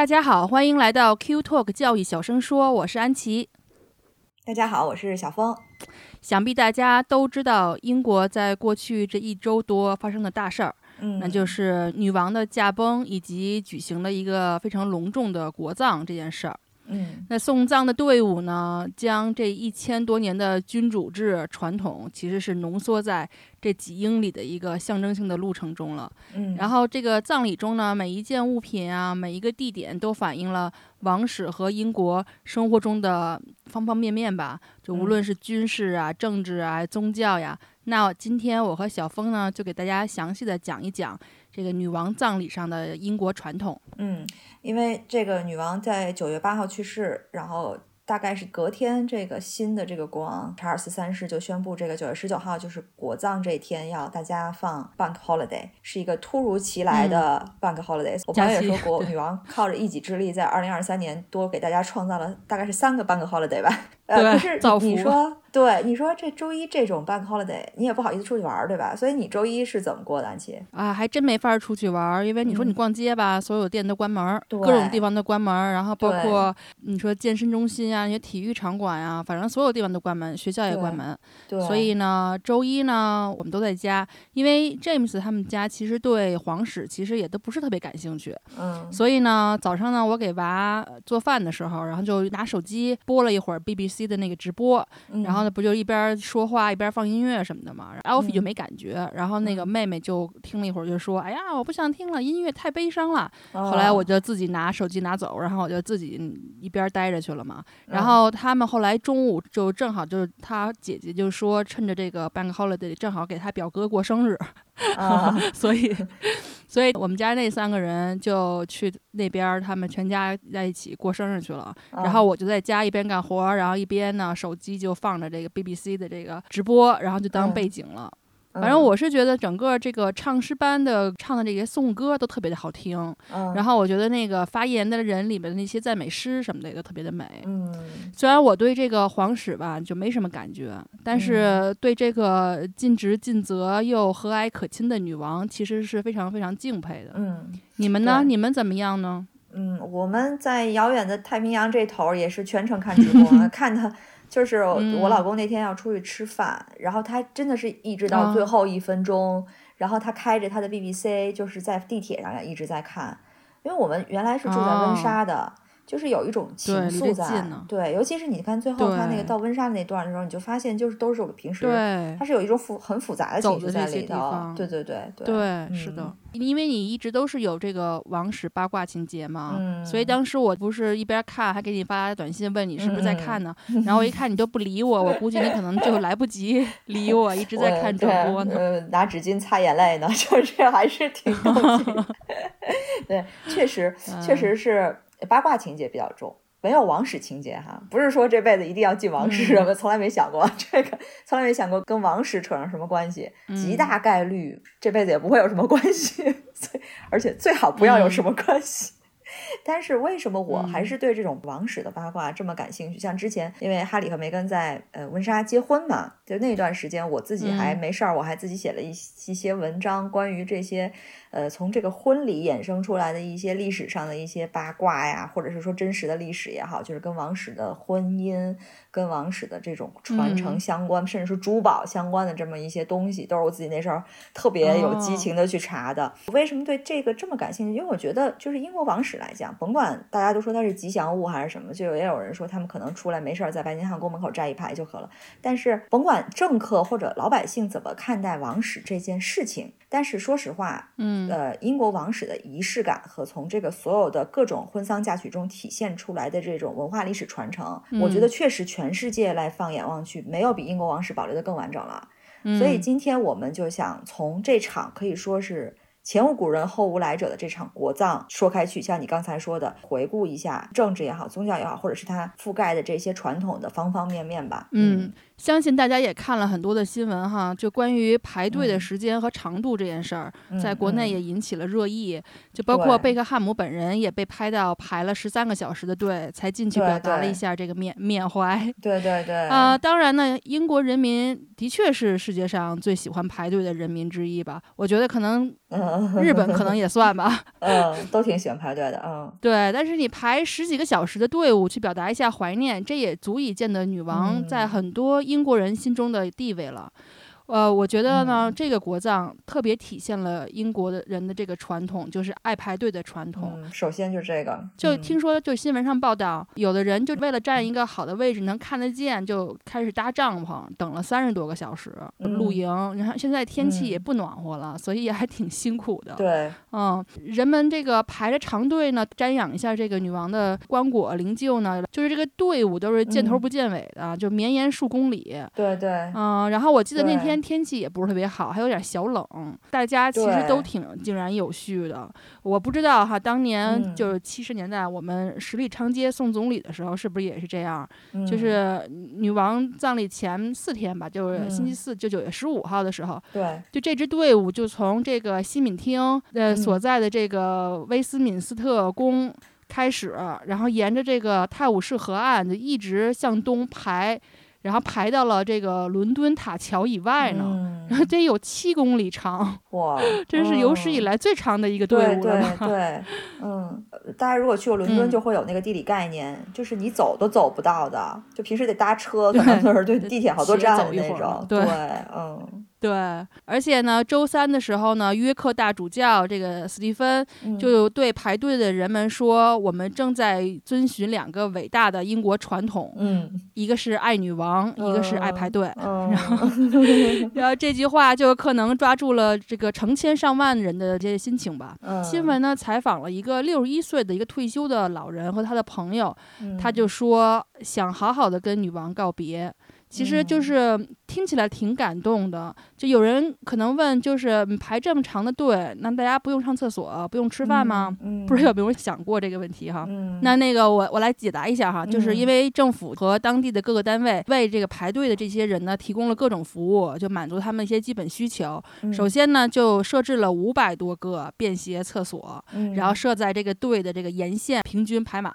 大家好，欢迎来到 Q Talk 教育小声说，我是安琪。大家好，我是小峰。想必大家都知道，英国在过去这一周多发生的大事儿，嗯，那就是女王的驾崩以及举行了一个非常隆重的国葬这件事儿。嗯那送葬的队伍呢，将这一千多年的君主制传统，其实是浓缩在这几英里的一个象征性的路程中了。嗯，然后这个葬礼中呢，每一件物品啊，每一个地点都反映了王室和英国生活中的方方面面吧，就无嗯论是军事啊、政治啊、宗教呀。那今天我和小峰呢，就给大家详细的讲一讲这个女王葬礼上的英国传统。嗯，因为这个女王在九月八号去世，然后大概是隔天，这个新的这个国王查尔斯三世就宣布，这个九月十九号就是国葬这一天，要大家放 bank holiday，是一个突如其来的 bank holiday。我朋友也说国女王靠着一己之力，在二零二三年多给大家创造了大概是三个 bank holiday 吧。呃，对可是造你你说，对你说这周一这种 bank holiday，你也不好意思出去玩儿，对吧？所以你周一是怎么过的，安琪？啊，还真没法出去玩儿，因为你说你嗯逛街吧，所有店都关门儿，各种地方都关门儿，然后包括你说健身中心啊、那些体育场馆呀、反正所有地方都关门，学校也关对门。对，所以呢，周一呢，我们都在家，因为 James 他们家其实对皇室其实也都不是特别感兴趣，嗯所以呢，早上呢，我给娃做饭的时候，然后就拿手机播了一会儿 BBC 的那个直播，嗯然后呢，不就一边说话一边放音乐什么的嘛。然后 Alfie 就嗯没感觉，然后那个嗯妹妹就听了一会儿，就说：“哎呀，我不想听了，音乐太悲伤了。”后后来我就自己拿手机拿走，然后我就自己一边待着去了嘛。然嗯后他们后来中午就正好就是他姐姐就说，趁着这个 Bank Holiday 正好给他表哥过生日，啊，所以，所以我们家那三个人就去那边儿，他们全家在一起过生日去了。然后我就在家一边干活儿，然后一边呢手机就放着这个 BBC 的这个直播，然后就当嗯背景了。嗯反正我是觉得整个这个唱诗班的唱的这些颂歌都特别的好听，嗯，然后我觉得那个发言的人里面的那些赞美诗什么的也都特别的美。嗯虽然我对这个皇室吧就没什么感觉，但嗯是对这个尽职尽责又和蔼可亲的女王，其实是非常非常敬佩的。嗯你们呢？你们怎么样呢？嗯，我们在遥远的太平洋这头儿也是全程看直播，看他。就是我老公那天要出去吃饭，然后他真的是一直到啊最后一分钟，然后他开着他的 BBC，就是在地铁上一直在看，因为我们原来是住在温莎的，就是有一种情愫在呢，对，尤其是你看最后他那个到温莎的那段的时候，你就发现就是都是我平时对它是有一种复很复杂的情绪在里头方，对对对对对，是的嗯，因为你一直都是有这个王室八卦情节嘛，嗯所以当时我不是一边看还给你发短信问你是不是在看呢，然后我一看你都不理我，我估计你可能就来不及 理我，一直在看直播呢。呃，拿纸巾擦眼泪呢，就是还是挺动情的。对，确实，确嗯。实是八卦情节比较重，没有王室情节哈。不是说这辈子一定要进王室我从来没想过 这个，从来没想过跟王室扯上什么关系。极嗯大概率这辈子也不会有什么关系，所以而且最好不要有什么关系。但是为什么我还嗯是对这种王室的八卦这么感兴趣？像之前因为哈里和梅根在呃温莎结婚嘛，就那段时间我自己还嗯没事儿，我还自己写了一一些文章，关于这些呃从这个婚礼衍生出来的一些历史上的一些八卦呀，或者是说真实的历史也好，就是跟王室的婚姻、跟王室的这种传承嗯相关，甚至是珠宝相关的这么一些东西，都是我自己那时候特别有激哦情的去查的。我为什么对这个这么感兴趣？因为我觉得就是英国王室来讲，甭管大家都说它是吉祥物还是什么，就也有人说他们可能出来没事儿在白金汉宫门口站一排就可了。但是甭管政客或者老百姓怎么看待王室这件事情，但是说实话，嗯呃，英国王室的仪式感和从这个所有的各种婚丧嫁娶中体现出来的这种文化历史传承，我觉嗯得确实全世界来放眼望去，没有比英国王室保留的更完整了。嗯所以今天我们就想从这场可以说是前无古人后无来者的这场国葬说开去，像你刚才说的，回顾一下政治也好，宗教也好，或者是它覆盖的这些传统的方方面面吧。嗯，相信大家也看了很多的新闻哈，就关于排队的嗯时间和长度这件事儿，嗯在国内嗯也引起了热议。就包括贝克汉姆本人也被拍到排了十三个小时的队，才进去表达了一下这个缅缅怀。对对对，啊、当然呢，英国人民的确是世界上最喜欢排队的人民之一吧。我觉得可能日本可能也算吧。嗯，都挺喜欢排队的。嗯，对，但是你排十几个小时的队伍去表达一下怀念，这也足以见得女王在很多英国人心中的地位了。呃，我觉得呢，这个国葬特别体现了英国的人的这个传统，就是爱排队的传统。首先就是这个，就听说就新闻上报道，有的人就为了占一个好的位置能看得见，就开始搭帐篷，等了三十多个小时露营。你看现在天气也不暖和了，所以也还挺辛苦的。对，嗯，人们这个排着长队呢，瞻仰一下这个女王的棺椁灵柩呢，就是这个队伍都是见头不见尾的，就绵延数公里。对对，嗯，然后我记得那天。天气也不是特别好，还有点小冷，大家其实都挺井然有序的。我不知道哈，当年就是七十年代我们十里长街送总理的时候，是不是也是这样？就是女王葬礼前四天吧，就是星期四，就九月十五号的时候，对，就这支队伍就从这个西敏厅呃所在的这个威斯敏斯特宫开始，然后沿着这个泰晤士河岸就一直向东排。然后排到了这个伦敦塔桥以外呢，然后得有七公里长，哇，这是有史以来最长的一个队伍了。对对，嗯，大家如果去过伦敦，就会有那个地理概念，就是你走都走不到的，就平时得搭车，可能就是对地铁好多站那种。对，嗯。对，而且呢，周三的时候呢，约克大主教这个斯蒂芬就对排队的人们说：“我们正在遵循两个伟大的英国传统，嗯，一个是爱女王，一个是爱排队。”然后，然后这句话就可能抓住了这个成千上万人的这些心情吧。新闻呢采访了一个六十一岁的一个退休的老人和他的朋友，他就说想好好的跟女王告别。其实就是听起来挺感动的，就有人可能问，就是排这么长的队，那大家不用上厕所，不用吃饭吗？不知道有没有想过这个问题哈？那那个我我来解答一下哈，就是因为政府和当地的各个单位为这个排队的这些人呢提供了各种服务，就满足他们一些基本需求。首先呢，就设置了五百多个便携厕所，然后设在这个队的这个沿线平均排满。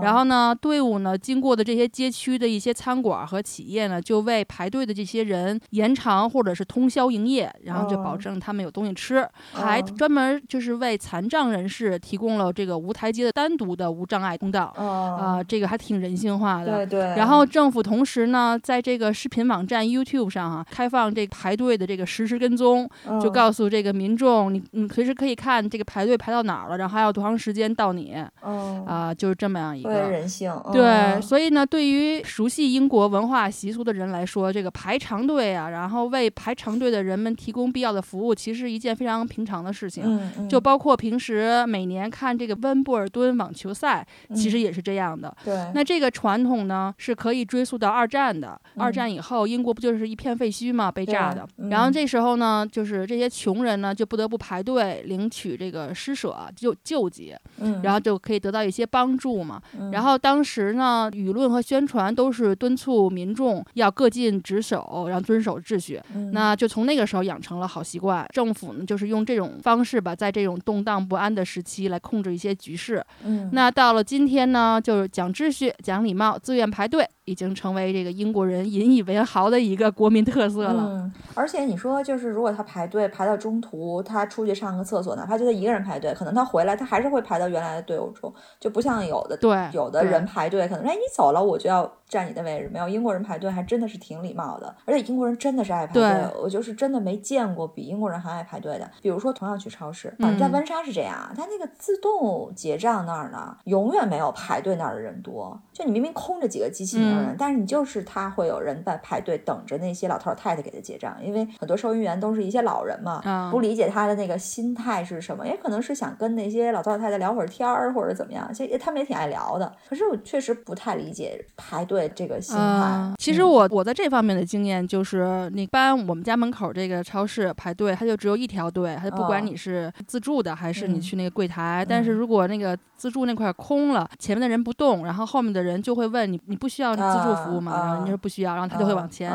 然后呢，队伍呢经过的这些街区的一些餐馆和企业。呢，就为排队的这些人延长或者是通宵营业，然后就保证他们有东西吃，还专门就是为残障人士提供了这个无台阶的单独的无障碍通道，啊，这个还挺人性化的。对对。然后政府同时呢，在这个视频网站 YouTube 上啊，开放这个排队的这个实时跟踪，就告诉这个民众，你你随时可以看这个排队排到哪儿了，然后还有多长时间到你，啊，就是这么样一个人性。对，所以呢，对于熟悉英国文化习。习俗的人来说，这个排长队啊，然后为排长队的人们提供必要的服务，其实一件非常平常的事情。嗯，就包括平时每年看这个温布尔顿网球赛，其实也是这样的。对，那这个传统呢，是可以追溯到二战的。二战以后，英国不就是一片废墟嘛，被炸的。然后这时候呢，就是这些穷人呢，就不得不排队领取这个施舍救救济，然后就可以得到一些帮助嘛。然后当时呢，舆论和宣传都是敦促民众。要各尽职守，然后遵守秩序，那就从那个时候养成了好习惯。政府呢，就是用这种方式吧，在这种动荡不安的时期来控制一些局势。嗯，那到了今天呢，就是讲秩序、讲礼貌、自愿排队。已经成为这个英国人引以为豪的一个国民特色了。嗯，而且你说，就是如果他排队排到中途，他出去上个厕所，哪怕就他一个人排队，可能他回来，他还是会排到原来的队伍中，就不像有的对有的人排队，可能哎你走了，我就要占你的位置。没有英国人排队还真的是挺礼貌的，而且英国人真的是爱排队，我就是真的没见过比英国人还爱排队的。比如说同样去超市，啊，在温莎是这样，他那个自动结账那儿呢，永远没有排队那儿的人多，就你明明空着几个机器名。但是你就是他会有人在排队等着那些老头老太太给他结账，因为很多收银员都是一些老人嘛，不理解他的那个心态是什么，也可能是想跟那些老头老太太聊会儿天儿或者怎么样，其实他们也挺爱聊的。可是我确实不太理解排队这个心态。其实我我在这方面的经验就是，你搬我们家门口这个超市排队，它就只有一条队，它不管你是自助的还是你去那个柜台，但是如果那个自助那块空了，前面的人不动，然后后面的人就会问你，你不需要。自助服务嘛，然后人家说不需要，然后他就会往前。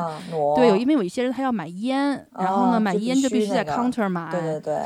对，有因为有一些人他要买烟，然后呢买烟就必须在 counter 买。对对对。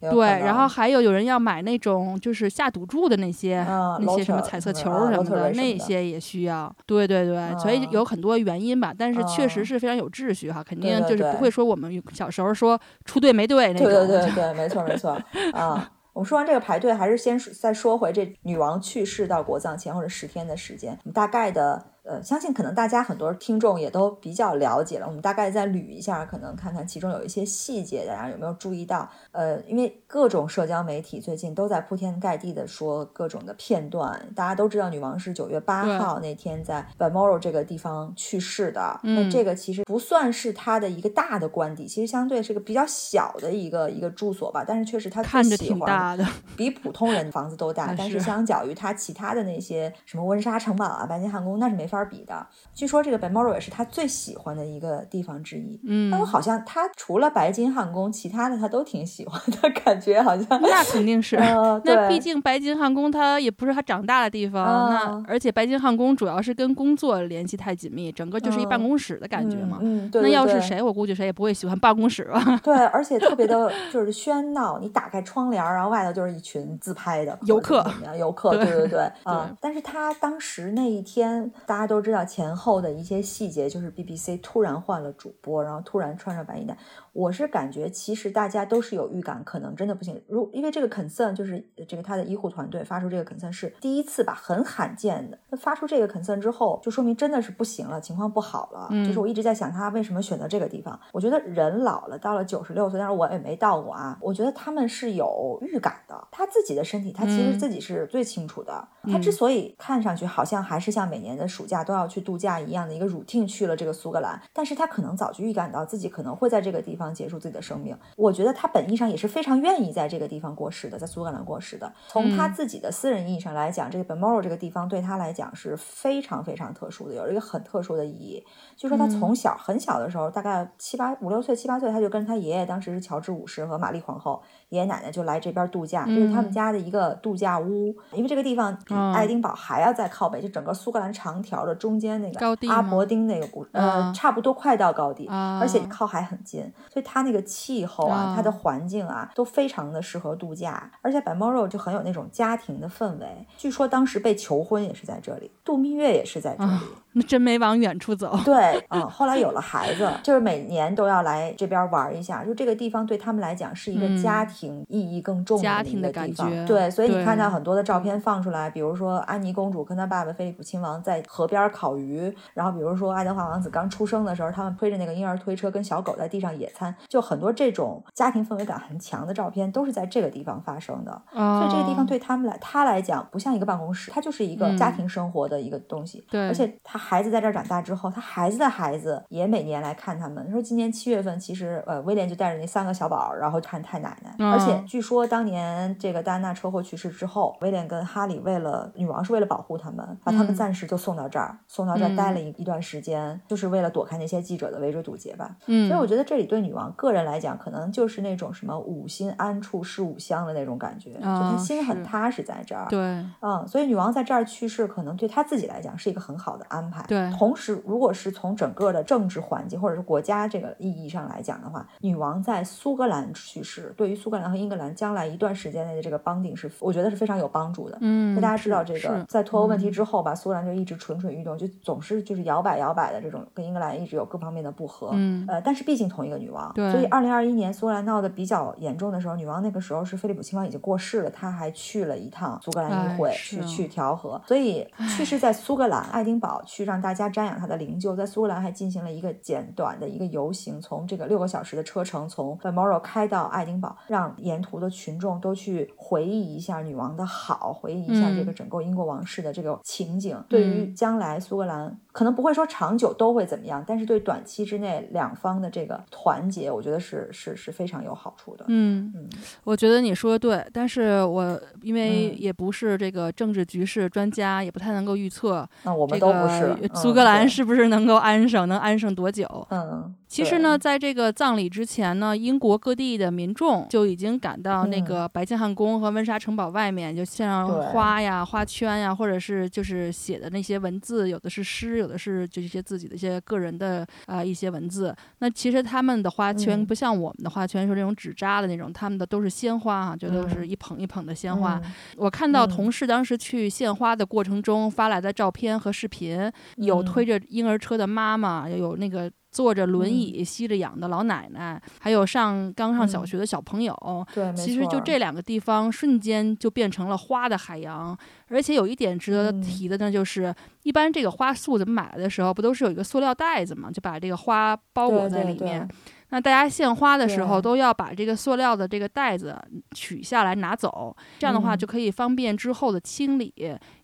对，然后还有有人要买那种就是下赌注的那些那些什么彩色球什么的，那些也需要。对对对，所以有很多原因吧，但是确实是非常有秩序哈，肯定就是不会说我们小时候说出队没队那种。对对对对，没错没错 啊。我们说完这个排队，还是先再说回这女王去世到国葬前后的十天的时间，大概的。呃，相信可能大家很多听众也都比较了解了。我们大概再捋一下，可能看看其中有一些细节，大家有没有注意到？呃，因为各种社交媒体最近都在铺天盖地的说各种的片段。大家都知道，女王是九月八号那天在 Balmoral 这个地方去世的。那这个其实不算是她的一个大的官邸，其实相对是个比较小的一个一个住所吧。但是确实她看着挺大的，比普通人房子都大。但是相较于她其他的那些什么温莎城堡啊、白金汉宫，那是没法。比的，据说这个 Balmoral 也是他最喜欢的一个地方之一。嗯，但我好像他除了白金汉宫，其他的他都挺喜欢的，感觉好像。那肯定是，那毕竟白金汉宫它也不是他长大的地方，那而且白金汉宫主要是跟工作联系太紧密，整个就是一办公室的感觉嘛。嗯，对。那要是谁，我估计谁也不会喜欢办公室吧。对，而且特别的就是喧闹，你打开窗帘，然后外头就是一群自拍的游客，游客，对对对啊。但是他当时那一天，大家都知道前后的一些细节，就是 BBC 突然换了主播，然后突然穿上白衣带。我是感觉，其实大家都是有预感，可能真的不行。如因为这个 concern 就是这个他的医护团队发出这个 concern 是第一次吧，很罕见的。那发出这个 concern 之后，就说明真的是不行了，情况不好了。就是我一直在想，他为什么选择这个地方？我觉得人老了，到了九十六岁，但是我也没到过啊。我觉得他们是有预感的，他自己的身体，他其实自己是最清楚的。他之所以看上去好像还是像每年的暑假都要去度假一样的一个 routine 去了这个苏格兰，但是他可能早就预感到自己可能会在这个地方。结束自己的生命，我觉得他本意上也是非常愿意在这个地方过世的，在苏格兰过世的。从他自己的私人意义上来讲，这个 Balmoral 这个地方对他来讲是非常非常特殊的，有一个很特殊的意义。就说他从小很小的时候，大概七八五六岁、七八岁，他就跟他爷爷，当时是乔治五世和玛丽皇后，爷爷奶奶就来这边度假，这是他们家的一个度假屋。因为这个地方比爱丁堡还要再靠北，就整个苏格兰长条的中间那个阿伯丁那个古，呃，差不多快到高地，而且靠海很近，所以它那个气候啊，它的环境啊，都非常的适合度假。而且 Balmoral 就很有那种家庭的氛围。据说当时被求婚也是在这里，度蜜月也是在这里。那真没往远处走。对，嗯，后来有了孩子，就是每年都要来这边玩一下。就这个地方对他们来讲是一个家庭意义更重的一个地方。对，所以你看到很多的照片放出来，比如说安妮公主跟她爸爸菲利普亲王在河边烤鱼，然后比如说爱德华王子刚出生的时候，他们推着那个婴儿推车跟小狗在地上野餐，就很多这种家庭氛围感很强的照片都是在这个地方发生的。所以这个地方对他们来，他来讲不像一个办公室，它就是一个家庭生活的一个东西。对，而且他。孩子在这儿长大之后，他孩子的孩子也每年来看他们。说今年七月份，其实呃，威廉就带着那三个小宝，然后看太奶奶。而且据说当年这个戴安娜车祸去世之后，威廉跟哈里为了女王是为了保护他们，把他们暂时就送到这儿，送到这儿待了一一段时间，就是为了躲开那些记者的围追堵截吧。嗯，所以我觉得这里对女王个人来讲，可能就是那种什么五心安处是五乡的那种感觉，就她心很踏实在这儿。对，嗯，所以女王在这儿去世，可能对她自己来讲是一个很好的安排。对，同时，如果是从整个的政治环境或者是国家这个意义上来讲的话，女王在苏格兰去世，对于苏格兰和英格兰将来一段时间内的这个邦定是，我觉得是非常有帮助的。嗯，大家知道这个，在脱欧问题之后吧，苏格兰就一直蠢蠢欲动，就总是就是摇摆摇摆的这种，跟英格兰一直有各方面的不和。嗯，呃，但是毕竟同一个女王，对，所以二零二一年苏格兰闹得比较严重的时候，女王那个时候是菲利普亲王已经过世了，她还去了一趟苏格兰议会去去调和，所以去世在苏格兰爱丁堡去让大家瞻仰。他的灵柩在苏格兰还进行了一个简短的一个游行，从这个六个小时的车程从 Balmoral 开到爱丁堡，让沿途的群众都去回忆一下女王的好，回忆一下这个整个英国王室的这个情景。对于将来苏格兰可能不会说长久都会怎么样，但是对短期之内两方的这个团结，我觉得是是是非常有好处的。嗯嗯，我觉得你说的对，但是我因为也不是这个政治局势专家，也不太能够预测。那我们都不是苏格兰。是不是能够安生？能安生多久？嗯。其实呢，在这个葬礼之前呢，英国各地的民众就已经赶到那个白金汉宫和温莎城堡外面，就像花呀、花圈呀，或者是就是写的那些文字，有的是诗，有有的是这些自己的一些个人的啊一些文字。那其实他们的花圈不像我们的花圈是那种纸扎的那种，他们的都是鲜花啊，就都是一捧一捧的鲜花。我看到同事当时去献花的过程中发来的照片和视频，有推着婴儿车的妈妈，有那个。坐着轮椅吸着氧的老奶奶，还有上刚上小学的小朋友，对，其实就这两个地方，瞬间就变成了花的海洋。而且有一点值得提的呢，就是一般这个花束怎么买来的时候，不都是有一个塑料袋子嘛，就把这个花包裹在里面。那大家献花的时候都要把这个塑料的这个袋子取下来拿走，这样的话就可以方便之后的清理。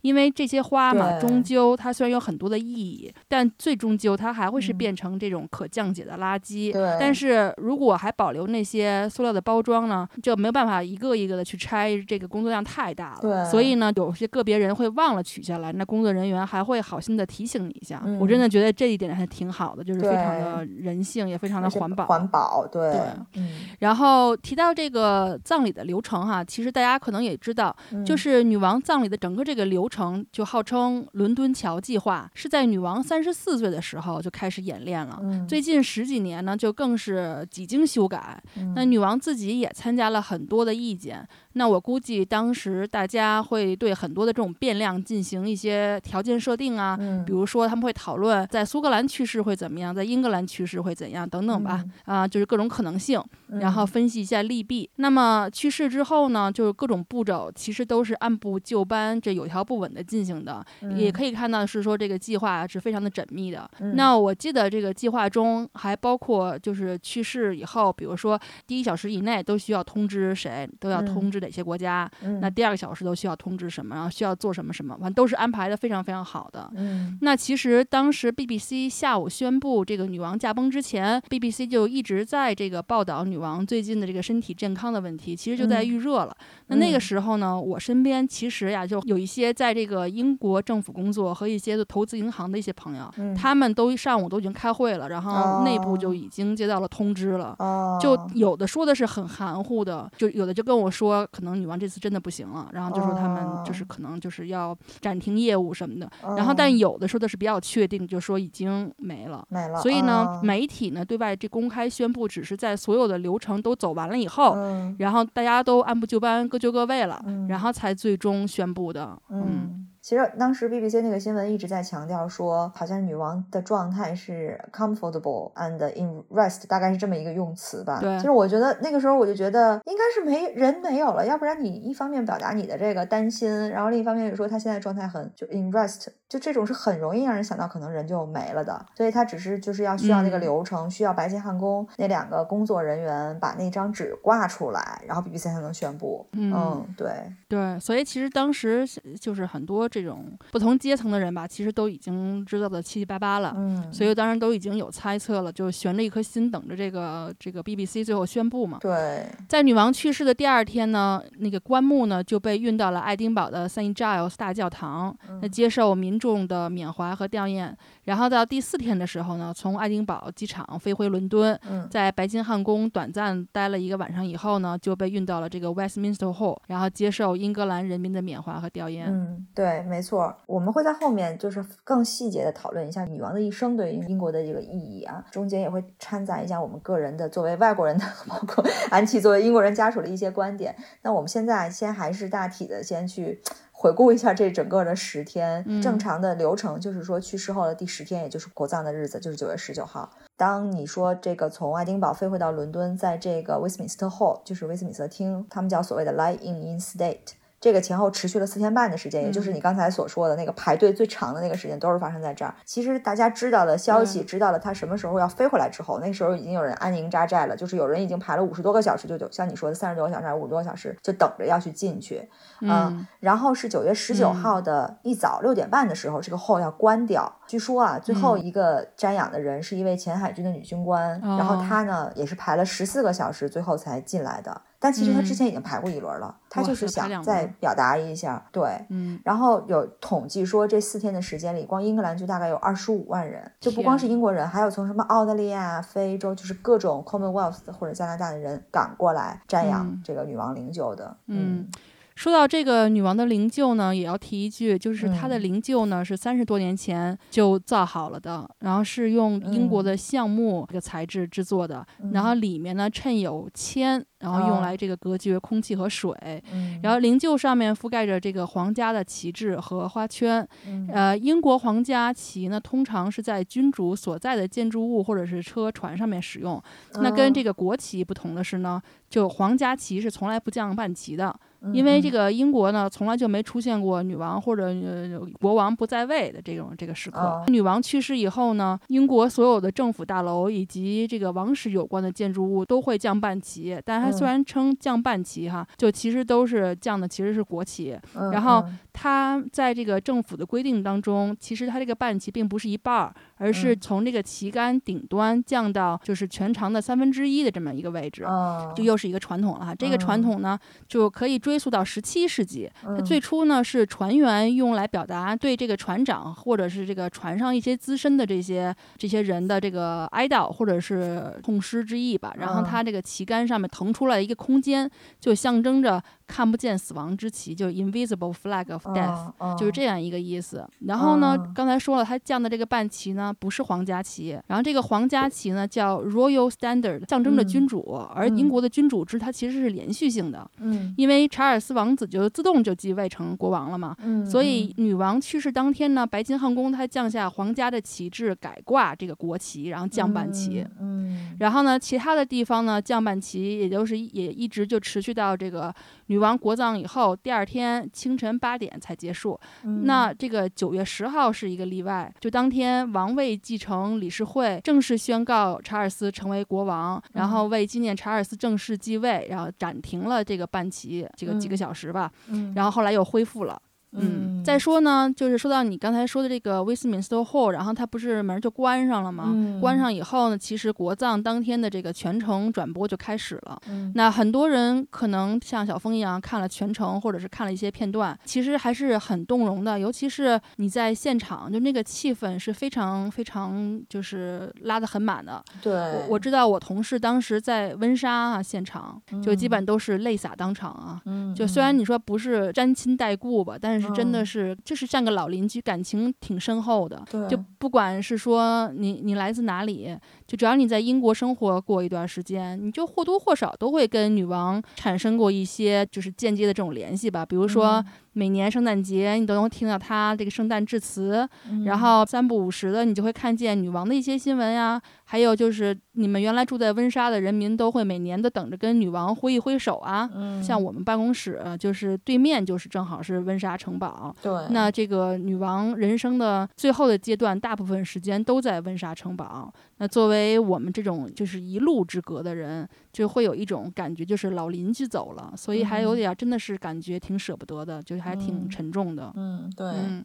因为这些花嘛，终究它虽然有很多的意义，但最终究它还会是变成这种可降解的垃圾。对。但是如果还保留那些塑料的包装呢，就没有办法一个一个的去拆，这个工作量太大了。对。所以呢，有些个别人会忘了取下来，那工作人员还会好心的提醒你一下。我真的觉得这一点还挺好的，就是非常的人性，也非常的环保。环保，对。对。嗯。然后提到这个葬礼的流程哈，其实大家可能也知道，就是女王葬礼的整个这个流程。成就号称伦敦桥计划是在女王三十四岁的时候就开始演练了，最近十几年呢就更是几经修改。那女王自己也参加了很多的意见。那我估计当时大家会对很多的这种变量进行一些条件设定啊，比如说他们会讨论在苏格兰去世会怎么样，在英格兰去世会怎样等等吧，啊，就是各种可能性，然后分析一下利弊。那么去世之后呢，就是各种步骤其实都是按部就班，这有条不紊的进行的，也可以看到是说这个计划是非常的缜密的。那我记得这个计划中还包括就是去世以后，比如说第一小时以内都需要通知谁，都要通知。哪些国家？那第二个小时都需要通知什么？然后需要做什么什么？反正都是安排的非常非常好的。嗯，那其实当时 BBC 下午宣布这个女王驾崩之前，BBC 就一直在这个报道女王最近的这个身体健康的问题，其实就在预热了。那那个时候呢，我身边其实呀就有一些在这个英国政府工作和一些投资银行的一些朋友，他们都上午都已经开会了，然后内部就已经接到了通知了。就有的说的是很含糊的，就有的就跟我说。可能女王这次真的不行了，然后就说他们就是可能就是要暂停业务什么的，然后但有的说的是比较确定，就说已经没了，没了。所以呢，媒体呢对外这公开宣布，只是在所有的流程都走完了以后，然后大家都按部就班，各就各位了，然后才最终宣布的。嗯。其实当时 BBC 那个新闻一直在强调说，好像女王的状态是 comfortable and in rest，大概是这么一个用词吧。对。就是我觉得那个时候我就觉得应该是没人没有了，要不然你一方面表达你的这个担心，然后另一方面又说她现在状态很就 in rest，就这种是很容易让人想到可能人就没了的。所以她只是就是要需要那个流程，需要白金汉宫那两个工作人员把那张纸挂出来，然后 BBC 才能宣布。嗯，对对。所以其实当时就是很多。这种不同阶层的人吧，其实都已经知道的七七八八了，嗯，所以当然都已经有猜测了，就悬着一颗心等着这个这个 BBC 最后宣布嘛。对，在女王去世的第二天呢，那个棺木呢就被运到了爱丁堡的 Saint Giles 大教堂，那接受民众的缅怀和吊唁。然后到第四天的时候呢，从爱丁堡机场飞回伦敦，在白金汉宫短暂待了一个晚上以后呢，就被运到了这个 Westminster Hall，然后接受英格兰人民的缅怀和吊唁。嗯，对，没错，我们会在后面就是更细节的讨论一下女王的一生对于英国的这个意义啊，中间也会掺杂一下我们个人的作为外国人的，包括安琪作为英国人家属的一些观点。那我们现在先还是大体的先去。回顾一下这整个的十天正常的流程，就是说去世后的第十天，也就是国葬的日子，就是九月十九号。当你说这个从爱丁堡飞回到伦敦，在这个 Westminster Hall，就是威斯敏斯特厅，他们叫所谓的 lie in in state。这个前后持续了四天半的时间，也就是你刚才所说的那个排队最长的那个时间，都是发生在这儿。其实大家知道的消息，知道了他什么时候要飞回来之后，那时候已经有人安营扎寨了，就是有人已经排了五十多个小时，就就像你说的三十多个小时还是五十多个小时，就等着要去进去。嗯，然后是九月十九号的一早六点半的时候，这个后要关掉。据说啊，最后一个瞻仰的人是一位前海军的女军官，然后她呢也是排了十四个小时，最后才进来的。但其实他之前已经排过一轮了，他就是想再表达一下，对，嗯。然后有统计说，这四天的时间里，光英格兰就大概有二十五万人，就不光是英国人，还有从什么澳大利亚、非洲，就是各种 Commonwealth 或者加拿大的人赶过来瞻仰这个女王灵柩的，嗯。说到这个女王的灵柩呢，也要提一句，就是她的嗯。灵柩呢是三十多年前就造好了的，然后是用英国嗯。的橡木这个材质制作的，然后里面呢衬有铅，然后用哦。来这个隔绝空气和水。嗯，然后灵柩上面覆盖着这个皇家的旗帜和花圈，嗯。呃，英国皇家旗呢，通常是在君主所在的建筑物或者是车船上面使用。那跟这个，国旗不同的是呢，就皇家旗是从来不降半旗的，嗯因为这个英国呢，从来就没出现过女王或者呃国王不在位的这种这个时刻。哦女王去世以后呢，英国所有的政府大楼以及这个王室有关的建筑物都会降半旗，但它虽嗯然称降半旗哈，就其实都是降的其实是国旗。嗯然后嗯它在这个政府的规定当中，其实它这个半旗并不是一半儿，而是嗯从这个旗杆顶端降到就是全长的三分之一的这么一个位置。哦这又是一个传统了哈，这个传嗯统呢就可以追溯到十七世纪。它嗯最初呢是船员用来表达对这个船长或者是这个船上一些资深的这些这些人的这个哀悼或者是痛失之意吧。然后嗯它这个旗杆上面腾出来一个空间，就象征着看不见死亡之旗，就是 invisible flag of death。哦就是这样一个意思。然后呢，哦刚才说了，他降的这个半旗呢不是皇家旗，然后这个皇家旗呢叫 Royal Standard，象征着嗯君主，而英国的君主制它其实是连续性的，嗯因为查尔斯王子就自动就继位成国王了嘛。嗯，所以女王去世当天呢，白金汉宫它降下皇家的旗帜，改挂这个国旗，然后降半旗。嗯，然后呢，其他的地方呢，降半旗，也就是也一直就持续到这个女王国葬以后，第二天清晨八点才结束。嗯那这个九月十号是一个例外，就当天王位继承理事会正式宣告查尔斯成为国王，然后为纪念查尔斯正式继位，然后暂停了这个半旗，这个几个嗯小时吧，嗯然后后来又恢复了。嗯，再说呢，就是说到你刚才说的这个威斯敏斯特 Hall，然后它不是门就关上了吗？嗯关上以后呢，其实国葬当天的这个全程转播就开始了。嗯那很多人可能像小峰一样看了全程，或者是看了一些片段，其实还是很动容的。尤其是你在现场，就那个气氛是非常非常就是拉得很满的。对，我我知道我同事当时在温莎啊现场，就基嗯本都是泪洒当场啊。嗯就虽然你说不是沾亲带故吧，但是真的嗯是就是像个老邻居，感情挺深厚的。对就不管是说你你来自哪里，就只要你在英国生活过一段时间，你就或多或少都会跟女王产生过一些就是间接的这种联系吧。比如说嗯每年圣诞节，你都能听到她这个圣诞致辞，嗯然后三不五时的你就会看见女王的一些新闻呀。还有就是你们原来住在温莎的人民都会每年都等着跟女王挥一挥手啊。嗯像我们办公室就是对面就是正好是温莎城堡，对那这个女王人生的最后的阶段，大部分时间都在温莎城堡。那作为我们这种就是一路之隔的人，就会有一种感觉，就是老邻居走了，所以还有点真的是感觉挺舍不得的，就还挺嗯沉重的。嗯对嗯，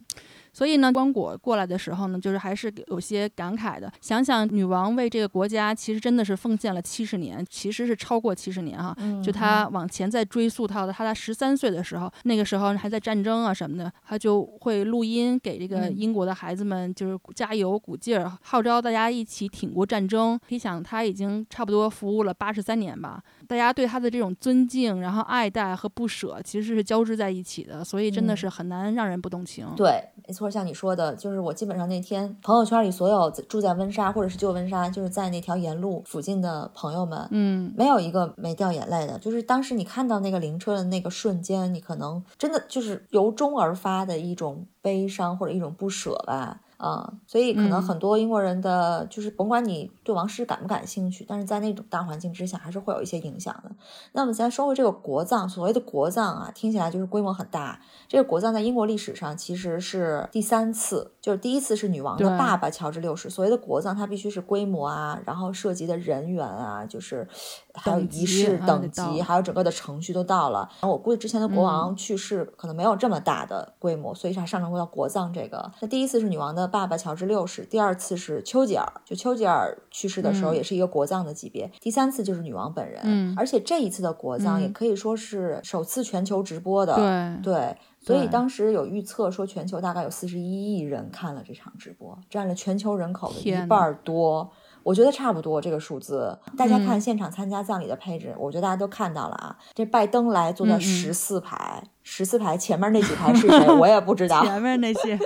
所以呢，刚果过来的时候呢，就是还是有些感慨的。想想女王为这个国家，其实真的是奉献了七十年，其实是超过七十年哈。嗯就她往前再追溯到她在十三岁的时候，那个时候还在战争啊什么的，她就会录音给这个嗯英国的孩子们，就是加油鼓劲儿，号召大家一起挺过战争。可以想，她已经差不多服务了八十三年吧。大家对她的这种尊敬，然后爱戴和不舍，其实是交织在一起的，所以真的嗯是很难让人不动情。对，没错，像你说的，就是我基本上那天朋友圈里所有住在温莎或者是旧温莎，就是在那条沿路附近的朋友们，嗯，没有一个没掉眼泪的。就是当时你看到那个灵车的那个瞬间，你可能真的就是由衷而发的一种悲伤或者一种不舍吧。啊、所以可能嗯很多英国人的，就是甭管你对王室感不感兴趣，但是在那种大环境之下，还是会有一些影响的。那么咱说回这个国葬，所谓的国葬啊，听起来就是规模很大。这个国葬在英国历史上其实是第三次，就是第一次是女王的爸爸乔治六世。所谓的国葬，它必须是规模啊，然后涉及的人员啊，就是还有仪式啊等级，还有整个的程序都到了。我估计之前的国王去世可能没有这么大的规模，所以才上升到国葬这个。那第一次是女王的爸爸乔治六世，第二次是丘吉尔，就丘吉尔去世的时候嗯也是一个国葬的级别，第三次就是女王本人。嗯而且这一次的国葬也嗯可以说是首次全球直播的。对对，所以当时有预测说，全球大概有四十一亿人看了这场直播，占了全球人口的一半儿多。我觉得差不多这个数字。大家看现场参加葬礼的配置，我觉得大家都看到了啊。这拜登来坐在十四排，十四排前面那几排是谁？我也不知道。前面那些，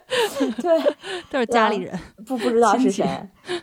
对，都是家里人，不不知道是谁。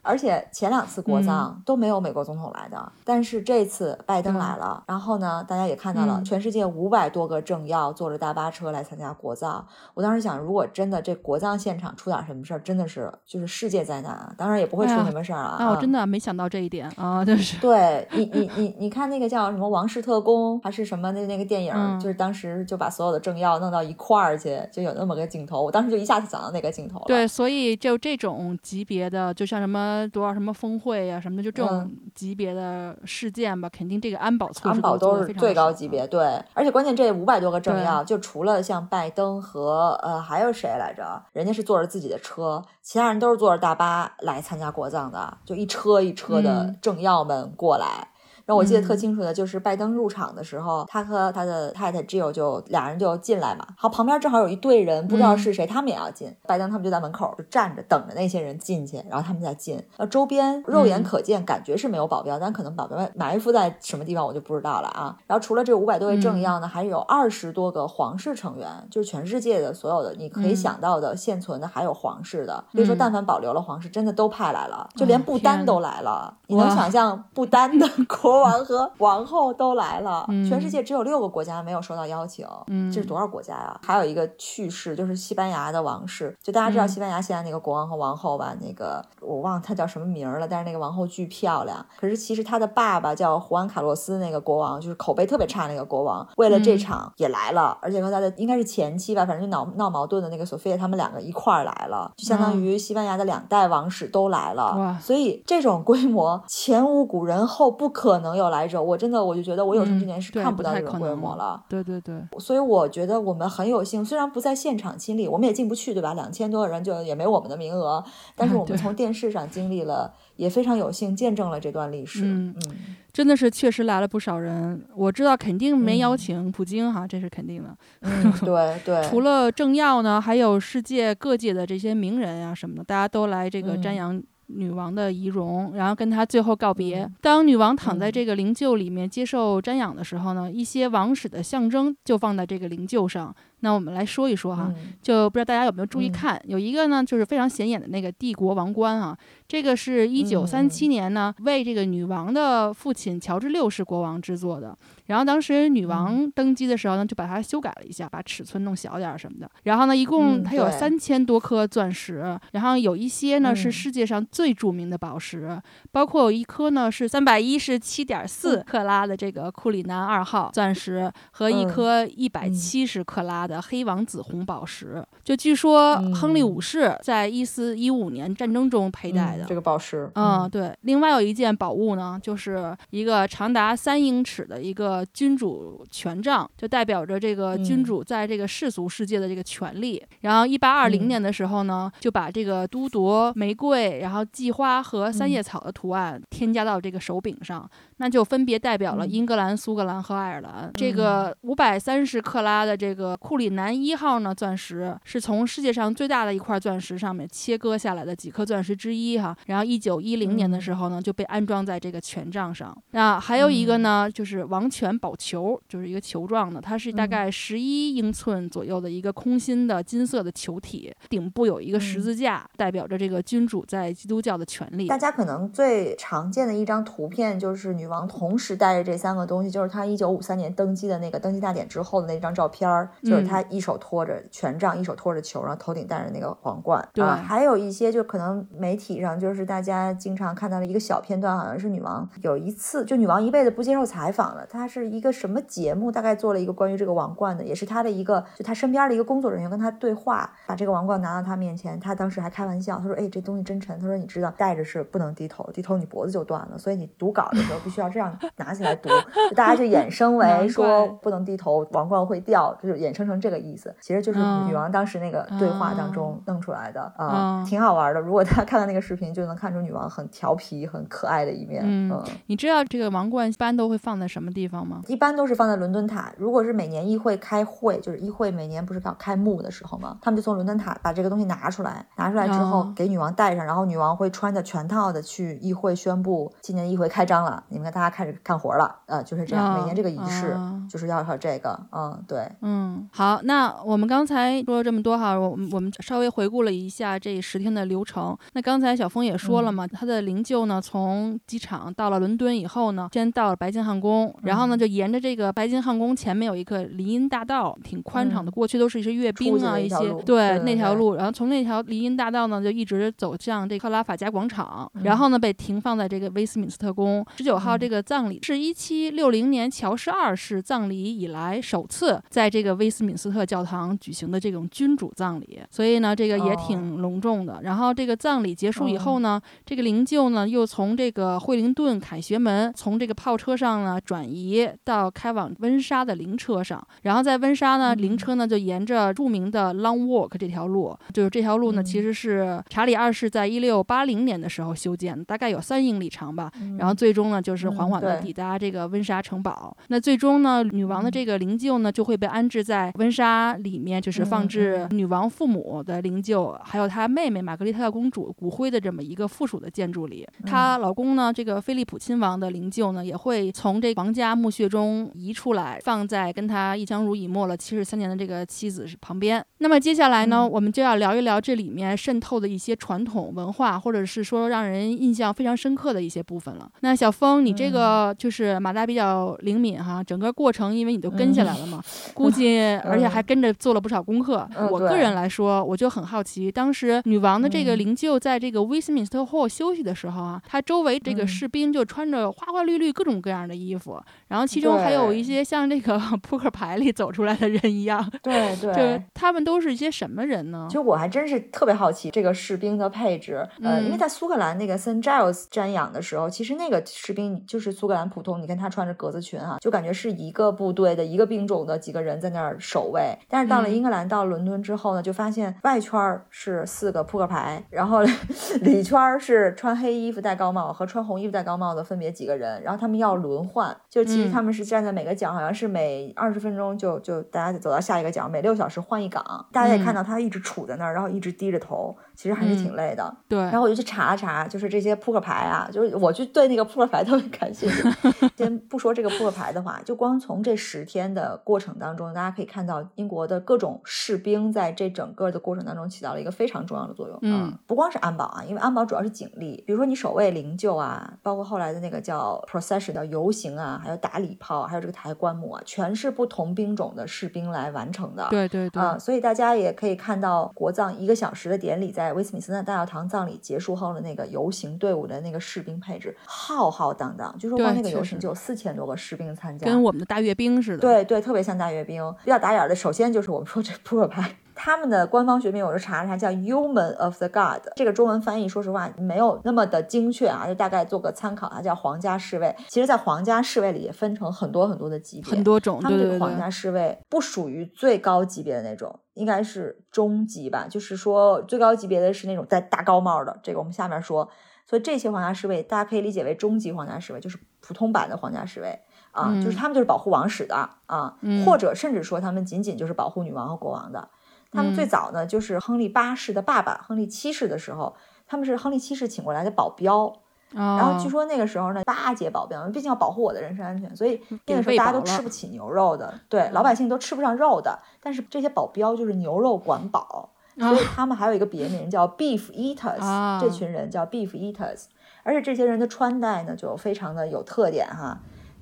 而且前两次国葬都没有美国总统来的，但是这次拜登来了。然后呢，大家也看到了，全世界五百多个政要坐着大巴车来参加国葬。我当时想，如果真的这国葬现场出点什么事儿，真的是就是世界灾难啊！当然也不会出什么事儿啊。啊，我真的没想到这一点啊，就是。对你，你，你，你看那个叫什么《王室特工》还是什么那那个电影，就是当时就把所有的政要弄到一块儿去，就有那么个镜头。我当时就一下子想到那个镜头了。对，所以就这种级别的，就像什么多少什么峰会呀什么的，就这种级别的事件吧，肯定这个安保措施安保都是最高级别。对，而且关键这五百多个政要，就除了像拜登和呃还有谁来着，人家是坐着自己的车，其他人都是坐着大巴来参加国葬的，就一车一车的政要们过来。让我记得特清楚的就是拜登入场的时候，他和他的太太 Jill 就俩人就进来嘛。好，旁边正好有一队人，不知道是谁，他们也要进。拜登他们就在门口就站着等着那些人进去，然后他们再进。呃，周边肉眼可见，感觉是没有保镖，但可能保镖埋伏在什么地方我就不知道了啊。然后除了这五百多位政要呢，还有二十多个皇室成员，就是全世界的所有的你可以想到的现存的还有皇室的，比如说但凡保留了皇室，真的都派来了，就连不丹都来了。你能想象不丹的 国？国王和 王后都来了，全世界只有六个国家没有收到邀请，这是多少国家呀？还有一个趣事，就是西班牙的王室，就大家知道西班牙现在那个国王和王后吧？那个我忘了他叫什么名了，但是那个王后巨漂亮。可是其实他的爸爸叫胡安卡洛斯，那个国王就是口碑特别差那个国王，为了这场也来了，而且和他的应该是前妻吧，反正就闹闹矛盾的那个索菲亚，他们两个一块儿来了，就相当于西班牙的两代王室都来了。所以这种规模前无古人后不可能。能有来者，我真的我就觉得我有生之年是看不到这个规模了。对对对，所以我觉得我们很有幸，虽然不在现场亲历，我们也进不去，对吧？两千多个人就也没我们的名额，但是我们从电视上经历了，也非常有幸见证了这段历史。嗯嗯，真的是确实来了不少人。我知道肯定没邀请普京哈，这是肯定的。嗯，对 对。除了政要呢，还有世界各界的这些名人啊什么的，大家都来这个瞻仰。女王的仪容，然后跟她最后告别。当女王躺在这个灵柩里面接受瞻仰的时候呢，一些王室的象征就放在这个灵柩上。那我们来说一说哈，就不知道大家有没有注意看，有一个呢就是非常显眼的那个帝国王冠啊，这个是一九三七年呢为这个女王的父亲乔治六世国王制作的。然后当时女王登基的时候呢，就把它修改了一下，把尺寸弄小点儿什么的。然后呢，一共它有三千多颗钻石，然后有一些呢是世界上最著名的宝石，包括有一颗呢是三百一十七点四克拉的这个库里南二号钻石，和一颗一百七十克拉的黑王子红宝石。就据说亨利五世在一四一五年战争中佩戴的这个宝石。嗯，对。另外有一件宝物呢，就是一个长达三英尺的一个。君主权杖就代表着这个君主在这个世俗世界的这个权利。然后，一八二零年的时候呢，就把这个都铎玫瑰、然后季花和三叶草的图案添加到这个手柄上，那就分别代表了英格兰、苏格兰和爱尔兰。这个五百三十克拉的这个库里南一号呢钻石，是从世界上最大的一块钻石上面切割下来的几颗钻石之一哈。然后，一九一零年的时候呢，就被安装在这个权杖上。那还有一个呢，就是王权。宝球就是一个球状的，它是大概十一英寸左右的一个空心的金色的球体，顶部有一个十字架，代表着这个君主在基督教的权利。大家可能最常见的一张图片就是女王同时带着这三个东西，就是她一九五三年登基的那个登基大典之后的那张照片儿，就是她一手托着权杖，一手托着球，然后头顶戴着那个皇冠。对，还有一些就可能媒体上就是大家经常看到的一个小片段，好像是女王有一次就女王一辈子不接受采访了，她是。一个什么节目？大概做了一个关于这个王冠的，也是她的一个，就她身边的一个工作人员跟她对话，把这个王冠拿到她面前，她当时还开玩笑，她说：“哎，这东西真沉。”她说：“你知道，戴着是不能低头，低头你脖子就断了，所以你读稿的时候必须要这样拿起来读。”大家就衍生为 说不能低头，王冠会掉，就是衍生成这个意思。其实就是女王当时那个对话当中弄出来的啊，挺好玩的。如果大家看到那个视频，就能看出女王很调皮、很可爱的一面。嗯，你知道这个王冠一般都会放在什么地方吗？一般都是放在伦敦塔。如果是每年议会开会，就是议会每年不是要开幕的时候吗？他们就从伦敦塔把这个东西拿出来，拿出来之后给女王戴上，然后女王会穿着全套的去议会宣布今年议会开张了，你们看大家开始干活了，呃，就是这样。每年这个仪式就是要靠这个，嗯，对，嗯，好，那我们刚才说了这么多哈，我我们稍微回顾了一下这十天的流程。那刚才小峰也说了嘛，他的灵柩呢从机场到了伦敦以后呢，先到了白金汉宫，然后呢就沿着这个白金汉宫前面有一个林荫大道，挺宽敞的，过去都是一些阅兵啊一些，对那条路，然后从那条林荫大道呢就一直走向这克拉法加广场，然后呢被停放在这个威斯敏斯特宫。十九号这个葬礼是一七六零年乔治二世葬礼以来首次在这个威斯敏斯特教堂举行的这种君主葬礼，所以呢，这个也挺隆重的。然后这个葬礼结束以后呢，这个灵柩呢又从这个惠灵顿凯旋门从这个炮车上呢转移到开往温莎的灵车上，然后在温莎呢，灵车呢就沿着著名的 Long Walk 这条路，就是这条路呢其实是查理二世在一六八零年的时候修建的，大概有三英里长吧。然后最终呢就是缓缓的抵达这个温莎城堡。那最终呢，女王的这个灵柩呢就会被安置在温莎里面，就是放置女王父母的灵柩，还有她妹妹玛格丽特公主骨灰的这么一个附属的建筑里。她老公呢，这个菲利普亲王的灵柩呢，也会从这皇家墓穴中移出来，放在跟他一相濡以沫了七十三年的这个妻子旁边。那么接下来呢，我们就要聊一聊这里面渗透的一些传统文化，或者是说让人印象非常深刻的一些部分了。那小峰，你这个就是马达比较灵敏哈，整个过程因为你都跟下来了嘛，估计 而且还跟着做了不少功课。我个人来说，我就很好奇，当时女王的这个灵柩在这个威斯敏斯特 Hall 休息的时候啊，她周围这个士兵就穿着花花绿绿各种各样的衣服，然后其中还有一些像这个 扑克牌里走出来的人一样。对对，就他们都是一些什么人呢？其实我还真是特别好奇这个士兵的配置。呃，因为在苏格兰那个 St Giles 瞻仰的时候，其实那个士兵就是苏格兰普通，你看他穿着格子裙啊，就感觉是一个部队的一个兵种的几个人在那儿守卫。但是到了英格兰，到伦敦之后呢，就发现外圈是四个扑克牌，然后 里圈是穿黑衣服戴高帽和穿红衣服戴高帽的分别几个人，然后他们要轮换，就其实他们是站在每个角，好像是每二十分钟就就大家走到下一个角，每六小时换一岗。大家也看到他一直杵在那儿，然后一直低着头，其实还是挺累的。对，然后我就去查了查，就是这些扑克牌啊，就是我就对那个扑克牌特别感兴趣。先不说这个扑克牌的话，就光从这十天的过程当中，大家可以看到英国的各种士兵在这整个的过程当中起到了一个非常重要的作用。嗯，不光是安保啊，因为安保主要是警力，比如说你守卫灵柩啊，包括后来的那个叫 procession 叫游行啊，还有打礼炮，还有这个抬棺木啊，全是不同兵种的士兵来完成的。对对对。啊，所以大家也可以看到国葬一个小时的典礼，在威斯敏斯特大教堂葬礼结束后的那个游行队伍的那个士兵配置，浩浩荡荡，据说光那个游行就有四千多个士兵参加，跟我们的大阅兵似的。对对，特别像大阅兵。比较打眼的，首先就是我们说这扑克牌。他们的官方学名我是查了查，叫 Human of the God。这个中文翻译说实话没有那么的精确啊，就大概做个参考。它叫皇家侍卫。其实，在皇家侍卫里也分成很多很多的级别，很多种。他们这个皇家侍卫不属于最高级别的那种，应该是中级吧。就是说，最高级别的是那种戴大高帽的。这个我们下面说。所以这些皇家侍卫，大家可以理解为中级皇家侍卫，就是普通版的皇家侍卫啊，就是他们就是保护王室的啊，或者甚至说他们仅仅就是保护女王和国王的。他们最早呢，就是亨利八世的爸爸亨利七世的时候，他们是亨利七世请过来的保镖。然后据说那个时候呢，八节保镖，毕竟要保护我的人身安全，所以那个时候大家都吃不起牛肉的，对，老百姓都吃不上肉的。但是这些保镖就是牛肉管饱，所以他们还有一个别名叫 Beef Eaters，这群人叫 Beef Eaters。而且这些人的穿戴呢，就非常的有特点哈。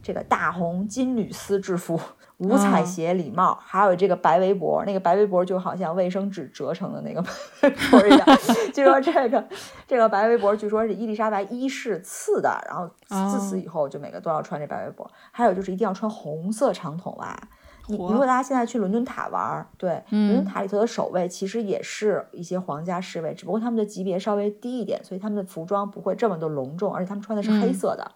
这个大红金缕丝制服、五彩鞋、礼帽，还有这个白围脖，那个白围脖就好像卫生纸折成的那个围脖一样。据说这个这个白围脖，据说是伊丽莎白一世赐的，然后自此以后就每个都要穿这白围脖。还有就是一定要穿红色长筒袜。你如果大家现在去伦敦塔玩，对，伦敦塔里头的守卫其实也是一些皇家侍卫，只不过他们的级别稍微低一点，所以他们的服装不会这么的隆重，而且他们穿的是黑色的。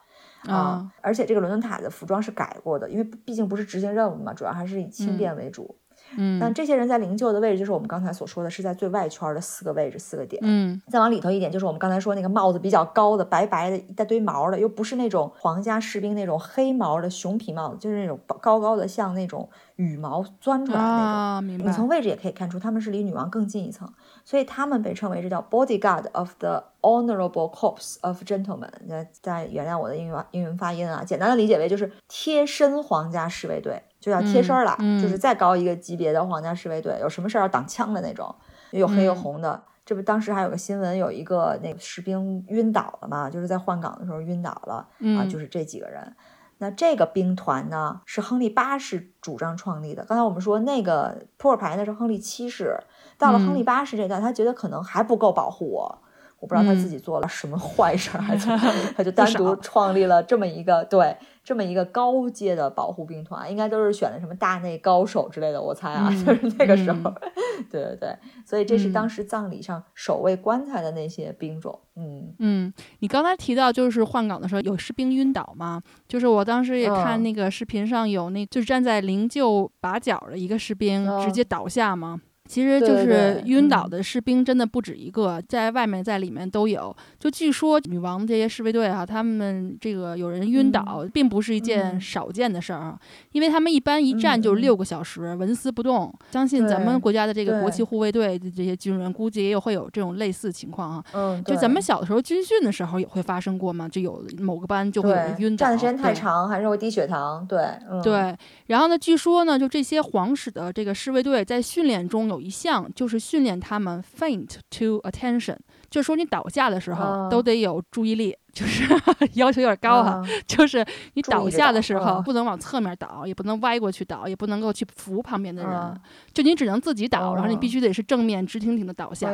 啊，而且这个伦敦塔的服装是改过的，因为毕竟不是执行任务嘛，主要还是以轻便为主。嗯，那这些人在灵柩的位置，就是我们刚才所说的，是在最外圈的四个位置，四个点。嗯，再往里头一点，就是我们刚才说那个帽子比较高的、白白的、一大堆毛的，又不是那种皇家士兵那种黑毛的熊皮帽子，就是那种高高的，像那种羽毛钻出来的那种。啊，明白。你从位置也可以看出，他们是离女王更近一层，所以他们被称为这叫 bodyguard of the honorable corps of gentlemen。那再原谅我的英语英文发音啊，简单的理解为就是贴身皇家侍卫队。就要贴身儿了，就是再高一个级别的皇家侍卫队，有什么事儿要挡枪的那种，又黑又红的。这不当时还有个新闻，有一个那个士兵晕倒了嘛，就是在换岗的时候晕倒了啊，就是这几个人。那这个兵团呢，是亨利八世主张创立的。刚才我们说那个扑克牌呢是亨利七世，到了亨利八世这代，他觉得可能还不够保护我。我不知道他自己做了什么坏事，还是 他就单独创立了这么一个对这么一个高阶的保护兵团，应该都是选的什么大内高手之类的，我猜啊，就是那个时候，对对对，所以这是当时葬礼上守卫棺材的那些兵种，嗯。嗯，你刚才提到就是换岗的时候有士兵晕倒吗？就是我当时也看那个视频上有那，就是站在灵柩把角的一个士兵直接倒下吗？其实就是晕倒的士兵真的不止一个，在外面在里面都有。就据说女王这些侍卫队哈，他们这个有人晕倒，并不是一件少见的事儿啊，因为他们一般一站就六个小时，纹丝不动。相信咱们国家的这个国旗护卫队的这些军人，估计也有会有这种类似情况啊。嗯，就咱们小的时候军训的时候也会发生过嘛，就有某个班就会有人晕倒，站的时间太长，还是会低血糖。对，对。然后呢，据说呢，就这些皇室的这个侍卫队在训练中有。一项就是训练他们 faint to attention，就是说你倒下的时候都得有注意力，就是 要求有点高哈，就是你倒下的时候不能往侧面倒，也不能歪过去倒，也不能够去扶旁边的人，就你只能自己倒，然后你必须得是正面直挺挺的倒下，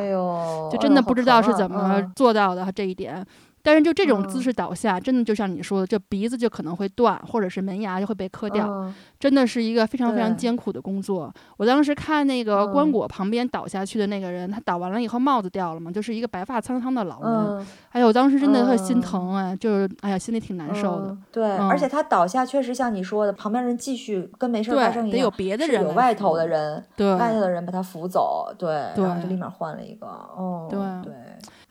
就真的不知道是怎么做到的这一点。但是就这种姿势倒下，真的就像你说的，这鼻子就可能会断，或者是门牙就会被磕掉，真的是一个非常非常艰苦的工作。我当时看那个棺椁旁边倒下去的那个人，他倒完了以后帽子掉了嘛，就是一个白发苍苍的老人。哎呀，我当时真的特心疼哎，就是哎呀，心里挺难受的。对，而且他倒下确实像你说的，旁边人继续跟没事发生一样，得有别的人，有外头的人，对，外头的人把他扶走，对，然后就立马换了一个。哦，对对。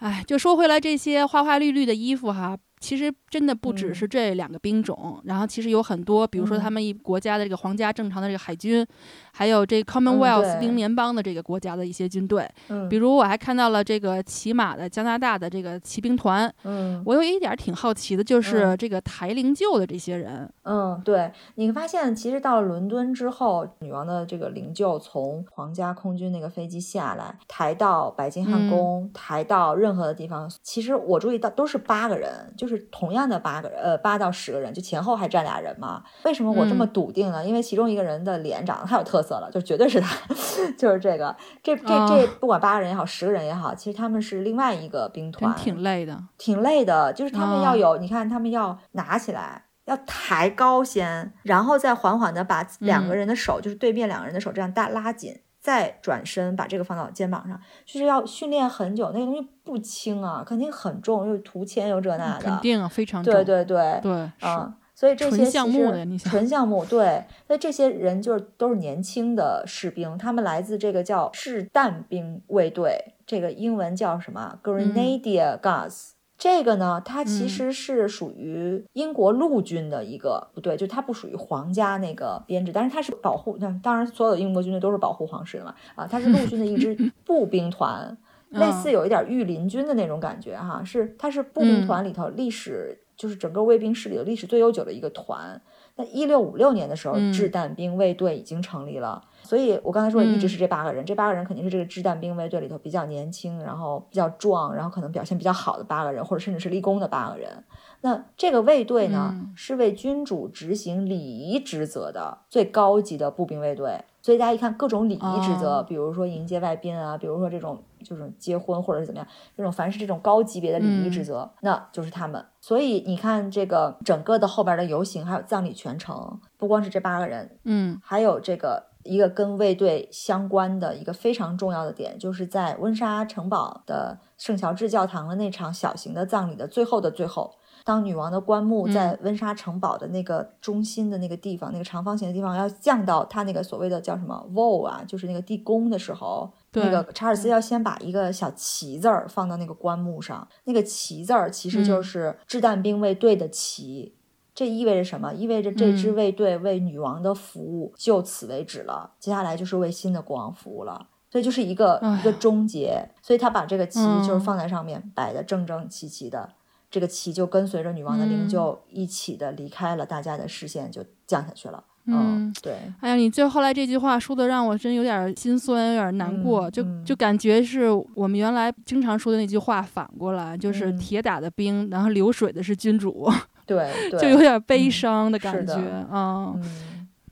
哎，就说回来，这些花花绿绿的衣服哈。其实真的不只是这两个兵种，然后其实有很多，比如说他们一国家的这个皇家正常的这个海军，还有这 Commonwealth 英联邦的这个国家的一些军队。嗯，比如我还看到了这个骑马的加拿大的这个骑兵团。嗯，我有一点挺好奇的，就是这个抬灵柩的这些人。嗯，对，你发现其实到了伦敦之后，女王的这个灵柩从皇家空军那个飞机下来，抬到白金汉宫，抬到任何的地方，其实我注意到都是八个人，就是。同样的八个人，呃，八到十个人，就前后还站俩人嘛？为什么我这么笃定呢？因为其中一个人的脸长得太有特色了，就绝对是他，就是这个。这这这，不管八个人也好，十个人也好，其实他们是另外一个兵团，挺累的，挺累的。就是他们要有，你看，他们要拿起来，要抬高先，然后再缓缓的把两个人的手，就是对面两个人的手这样大拉紧。再转身把这个放到肩膀上，就是要训练很久，那个东西不轻啊，肯定很重，又涂铅又这那的，肯定啊，非常重。对对对对，啊，所以这些项目的纯项目，对，那这些人就是都是年轻的士兵，他们来自这个叫掷弹兵卫队，这个英文叫什么？Grenadier Guards。这个呢，它其实是属于英国陆军的一个，不对，就它不属于皇家那个编制，但是它是保护。那当然，所有的英国军队都是保护皇室的嘛。啊，它是陆军的一支 步兵团，类似有一点御林军的那种感觉哈。是，它是步兵团里头历史，就是整个卫兵室里的历史最悠久的一个团。那一六五六年的时候，掷弹兵卫队已经成立了。所以，我刚才说的一直是这八个人，这八个人肯定是这个掷弹兵卫队里头比较年轻，然后比较壮，然后可能表现比较好的八个人，或者甚至是立功的八个人。那这个卫队呢，是为君主执行礼仪职责的最高级的步兵卫队。所以大家一看各种礼仪职责，比如说迎接外宾啊，比如说这种就是结婚或者是怎么样，这种凡是这种高级别的礼仪职责，那就是他们。所以你看这个整个的后边的游行，还有葬礼全程，不光是这八个人，嗯，还有这个。一个跟卫队相关的一个非常重要的点，就是在温莎城堡的圣乔治教堂的那场小型的葬礼的最后的最后，当女王的棺木在温莎城堡的那个中心的那个地方，那个长方形的地方要降到他那个所谓的叫什么 vault 啊，就是那个地宫的时候，那个查尔斯要先把一个小旗字儿放到那个棺木上，那个旗字儿其实就是掷弹兵卫队的旗。这意味着什么？意味着这支卫队为女王的服务就此为止了，接下来就是为新的国王服务了。所以就是一个一个终结。所以他把这个旗就是放在上面，摆的正正齐齐的，这个旗就跟随着女王的灵柩一起的离开了大家的视线，就降下去了。嗯，对。哎呀，你最后来这句话说的让我真有点心酸，有点难过，就就感觉是我们原来经常说的那句话反过来，就是铁打的兵，然后流水的是君主。对，就有点悲伤的感觉啊。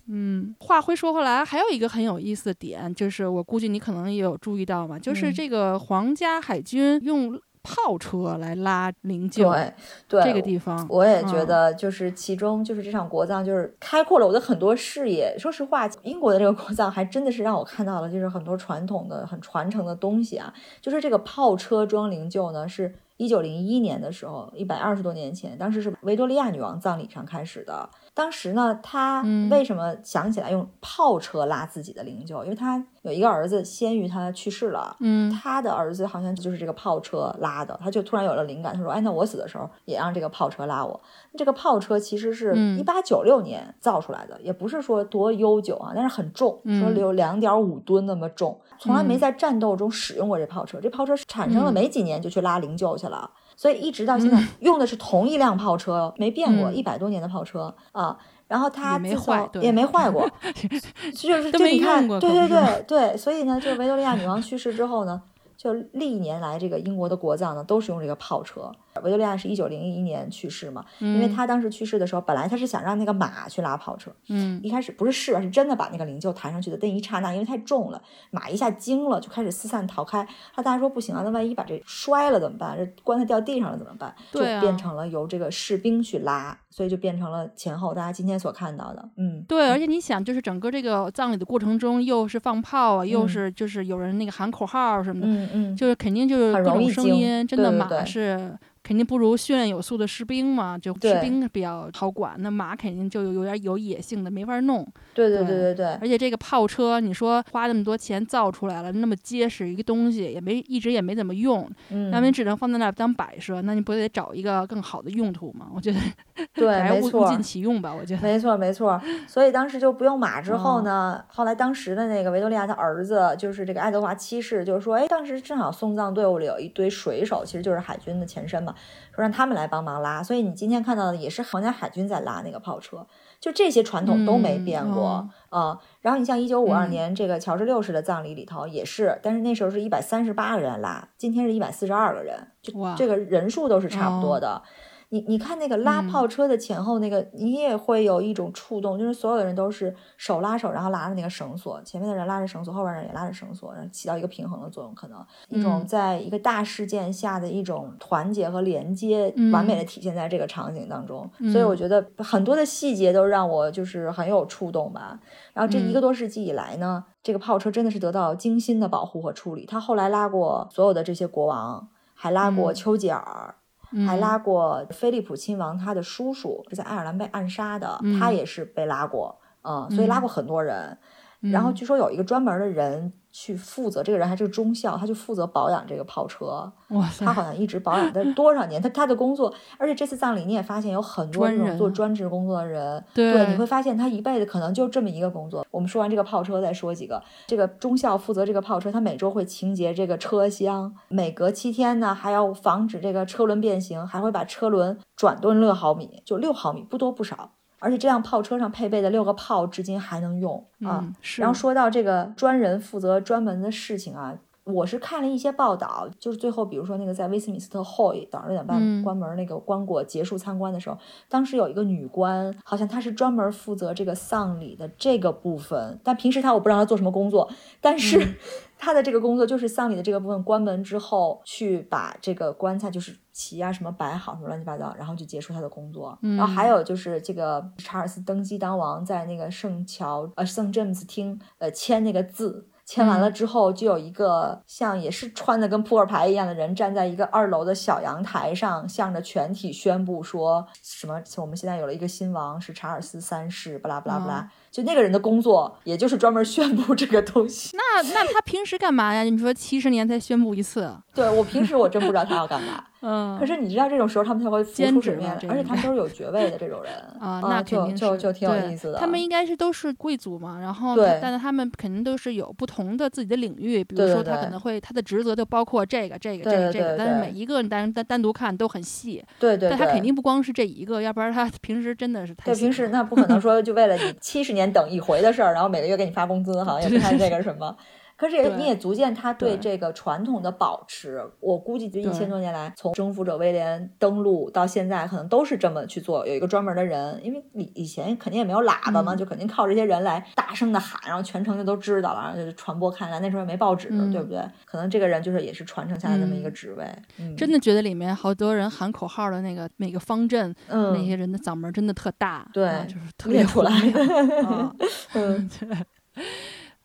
嗯，话会说回来，还有一个很有意思的点，就是我估计你可能也有注意到嘛，就是这个皇家海军用炮车来拉灵柩，对，对，这个地方我也觉得，就是其中就是这场国葬，就是开阔了我的很多视野。说实话，英国的这个国葬还真的是让我看到了，就是很多传统的、很传承的东西啊。就是这个炮车装灵柩呢，是。一九零一年的时候，一百二十多年前，当时是维多利亚女王葬礼上开始的。当时呢，他为什么想起来用炮车拉自己的灵柩？因为他有一个儿子先于他去世了，嗯，他的儿子好像就是这个炮车拉的，他就突然有了灵感，他说：“哎，那我死的时候也让这个炮车拉我。”这个炮车其实是一八九六年造出来的，也不是说多悠久啊，但是很重，说有两点五吨那么重，从来没在战斗中使用过这炮车。这炮车产生了没几年就去拉灵柩去了。所以一直到现在 用的是同一辆炮车，没变过，一百多年的炮车啊。然后它没坏，也没坏过，就是就你看，对对对对。所以呢，就维多利亚女王去世之后呢。就历年来，这个英国的国葬呢，都是用这个炮车。维多利亚是一九零一年去世嘛，因为他当时去世的时候，本来他是想让那个马去拉跑车，嗯，一开始不是试，是真的把那个灵柩抬上去的。那一刹那，因为太重了，马一下惊了，就开始四散逃开。他大家说不行啊，那万一把这摔了怎么办？这棺材掉地上了怎么办？就变成了由这个士兵去拉，所以就变成了前后大家今天所看到的。嗯，对，而且你想，就是整个这个葬礼的过程中，又是放炮啊，又是就是有人那个喊口号什么的。嗯嗯，就是肯定就是各种声音，真的马是。肯定不如训练有素的士兵嘛，就士兵比较好管。那马肯定就有有点有野性的，没法弄。对对对对对。而且这个炮车，你说花那么多钱造出来了，那么结实一个东西，也没一直也没怎么用，那你只能放在那儿当摆设。那你不得找一个更好的用途吗？我觉得，对，还是物尽其用吧。我觉得，没错没错。所以当时就不用马之后呢，后来当时的那个维多利亚的儿子，就是这个爱德华七世，就是说，哎，当时正好送葬队伍里有一堆水手，其实就是海军的前身嘛。说让他们来帮忙拉，所以你今天看到的也是皇家海军在拉那个炮车，就这些传统都没变过啊。然后你像一九五二年这个乔治六世的葬礼里头也是，但是那时候是一百三十八个人拉，今天是一百四十二个人，就这个人数都是差不多的。你你看那个拉炮车的前后那个，你也会有一种触动，就是所有的人都是手拉手，然后拉着那个绳索，前面的人拉着绳索，后边人也拉着绳索，然后起到一个平衡的作用，可能一种在一个大事件下的一种团结和连接，完美的体现在这个场景当中。所以我觉得很多的细节都让我就是很有触动吧。然后这一个多世纪以来呢，这个炮车真的是得到精心的保护和处理。他后来拉过所有的这些国王，还拉过丘吉尔。还拉过菲利普亲王，他的叔叔是在爱尔兰被暗杀的，他也是被拉过，嗯，所以拉过很多人。然后据说有一个专门的人。去负责这个人还是个中校，他就负责保养这个炮车。哇塞他好像一直保养但多少年？他他的工作，而且这次葬礼你也发现有很多这种做专职工作的人。对，你会发现他一辈子可能就这么一个工作。我们说完这个炮车，再说几个。这个中校负责这个炮车，他每周会清洁这个车厢，每隔七天呢还要防止这个车轮变形，还会把车轮转动六毫米，就六毫米，不多不少。而且这辆炮车上配备的六个炮至今还能用啊。然后说到这个专人负责专门的事情啊，我是看了一些报道，就是最后比如说那个在威斯敏斯特 Hall 早上六点半关门那个棺椁结束参观的时候，当时有一个女官，好像她是专门负责这个丧礼的这个部分，但平时她我不知道她做什么工作，但是。他的这个工作就是丧礼的这个部分，关门之后去把这个棺材就是旗啊什么摆好，什么乱七八糟，然后就结束他的工作。然后还有就是这个查尔斯登基当王，在那个圣乔呃圣詹姆斯厅呃签那个字，签完了之后，就有一个像也是穿的跟扑克牌一样的人站在一个二楼的小阳台上，向着全体宣布说什么：我们现在有了一个新王，是查尔斯三世，巴拉巴拉巴拉。就那个人的工作，也就是专门宣布这个东西。那那他平时干嘛呀？你说七十年才宣布一次？对我平时我真不知道他要干嘛。嗯，可是你知道这种时候他们才会浮出水面，而且他们都是有爵位的这种人 啊，那就就就挺有意思的。他们应该是都是贵族嘛，然后但是他们肯定都是有不同的自己的领域，比如说他可能会他的职责就包括这个这个这个这个，但是每一个单单单独看都很细。对对，但他肯定不光是这一个，要不然他平时真的是太。对，平时那不可能说就为了你七十 年等一回的事儿，然后每个月给你发工资，好像也不太这个什么。可是你也足见他对这个传统的保持，我估计这一千多年来，从征服者威廉登陆到现在，可能都是这么去做。有一个专门的人，因为以以前肯定也没有喇叭嘛，就肯定靠这些人来大声的喊，然后全城就都知道了，然后就传播开来。那时候也没报纸，对不对？可能这个人就是也是传承下来那么一个职位。真的觉得里面好多人喊口号的那个每个方阵，那些人的嗓门真的特大，对，就是特别出来。嗯，对。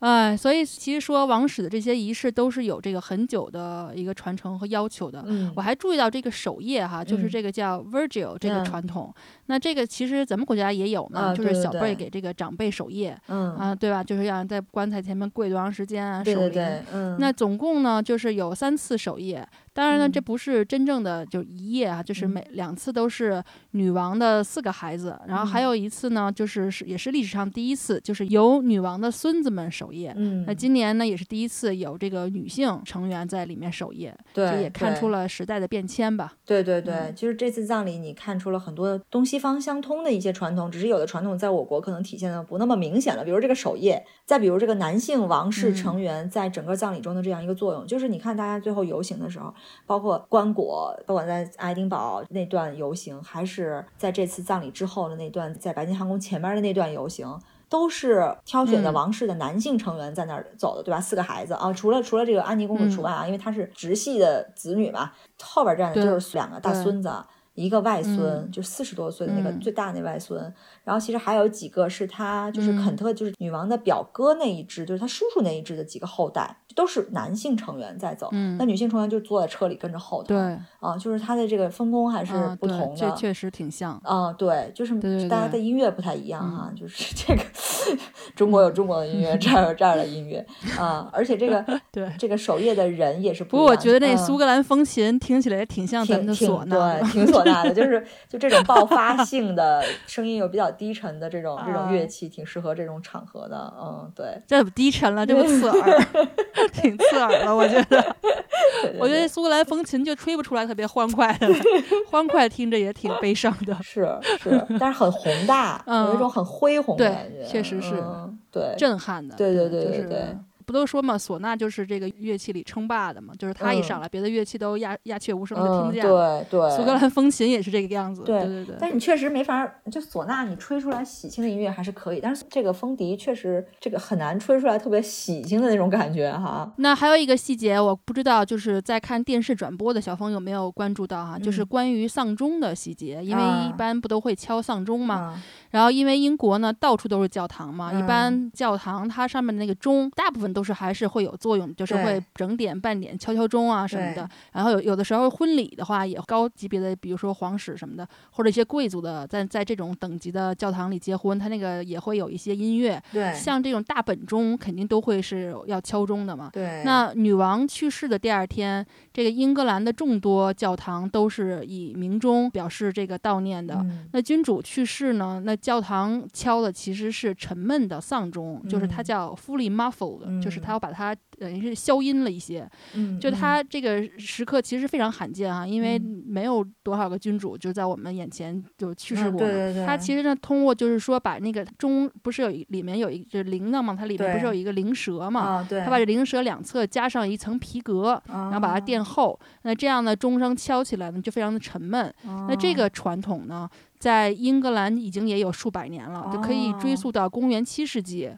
哎，所以其实说王室的这些仪式都是有这个很久的一个传承和要求的。嗯，我还注意到这个守夜哈，就是这个叫 Virgil 这个传统。那这个其实咱们国家也有呢，就是小辈给这个长辈守夜。嗯啊，对吧？就是要在棺材前面跪多长时间啊？守灵。嗯。那总共呢，就是有三次守夜。当然呢，这不是真正的就一夜啊，就是每两次都是女王的四个孩子，然后还有一次呢，就是是也是历史上第一次，就是由女王的孙子们守夜。嗯，那今年呢也是第一次有这个女性成员在里面守夜，对，也看出了时代的变迁吧。对对对，就是这次葬礼你看出了很多东西方相通的一些传统，只是有的传统在我国可能体现的不那么明显了，比如这个守夜，再比如这个男性王室成员在整个葬礼中的这样一个作用，就是你看大家最后游行的时候，包括棺椁不管在爱丁堡那段游行，还是在这次葬礼之后的那段在白金汉宫前面的那段游行，都是挑选的王室的男性成员在那儿走的，对吧？四个孩子啊，除了除了这个安妮公主除外啊，因为她是直系的子女嘛，后边站的就是两个大孙子。一个外孙，就四十多岁的那个最大那外孙，然后其实还有几个是他，就是肯特，就是女王的表哥那一支，就是他叔叔那一支的几个后代，都是男性成员在走，那女性成员就坐在车里跟着后头。对，啊，就是他的这个分工还是不同的，这确实挺像。啊，对，就是大家的音乐不太一样哈，就是这个 中国有中国的音乐，这儿有这儿的音乐 啊，而且这个 对这个守夜的人也是不。不过我觉得那苏格兰风琴听起来也挺像咱们的唢呐，对，挺唢呐。的就是就这种爆发性的声音又比较低沉的这种这种乐器，挺适合这种场合的。嗯，对，这不低沉了，这不刺耳，挺刺耳的。我觉得，我觉得苏格兰风琴就吹不出来特别欢快的，欢快听着也挺悲伤的。是是，但是很宏大，有一种很恢宏的感觉，确实是，对，震撼的。对对对对对。不都说嘛，唢呐就是这个乐器里称霸的嘛，就是他一上来，别的乐器都鸦鸦雀无声的听见。对对。苏格兰风琴也是这个样子。对对对。但是你确实没法，就唢呐你吹出来喜庆的音乐还是可以，但是这个风笛确实这个很难吹出来特别喜庆的那种感觉哈。那还有一个细节，我不知道就是在看电视转播的小峰有没有关注到哈，就是关于丧钟的细节，因为一般不都会敲丧钟嘛。然后因为英国呢到处都是教堂嘛，一般教堂它上面的那个钟大部分都是还是会有。作用就是会整点半点敲敲钟啊什么的，然后有有的时候婚礼的话也高级别的，比如说皇室什么的，或者一些贵族的，在在这种等级的教堂里结婚，他那个也会有一些音乐。对，像这种大本钟肯定都会是要敲钟的嘛。对。那女王去世的第二天，这个英格兰的众多教堂都是以鸣钟表示这个悼念的。那君主去世呢，那教堂敲的其实是沉闷的丧钟，就是它叫 fully muffled，就是它要把它。等于是消音了一些，嗯，就它这个时刻其实非常罕见啊，因为没有多少个君主就在我们眼前就去世过。对对对。他其实呢，通过就是说把那个钟不是有一里面有一就是铃铛嘛，它里面不是有一个灵蛇嘛？啊，对。他把这灵蛇两侧加上一层皮革，然后把它垫厚，那这样呢钟声敲起来呢就非常的沉闷。那这个传统呢？在英格兰已经也有数百年了，就可以追溯到公元七世纪。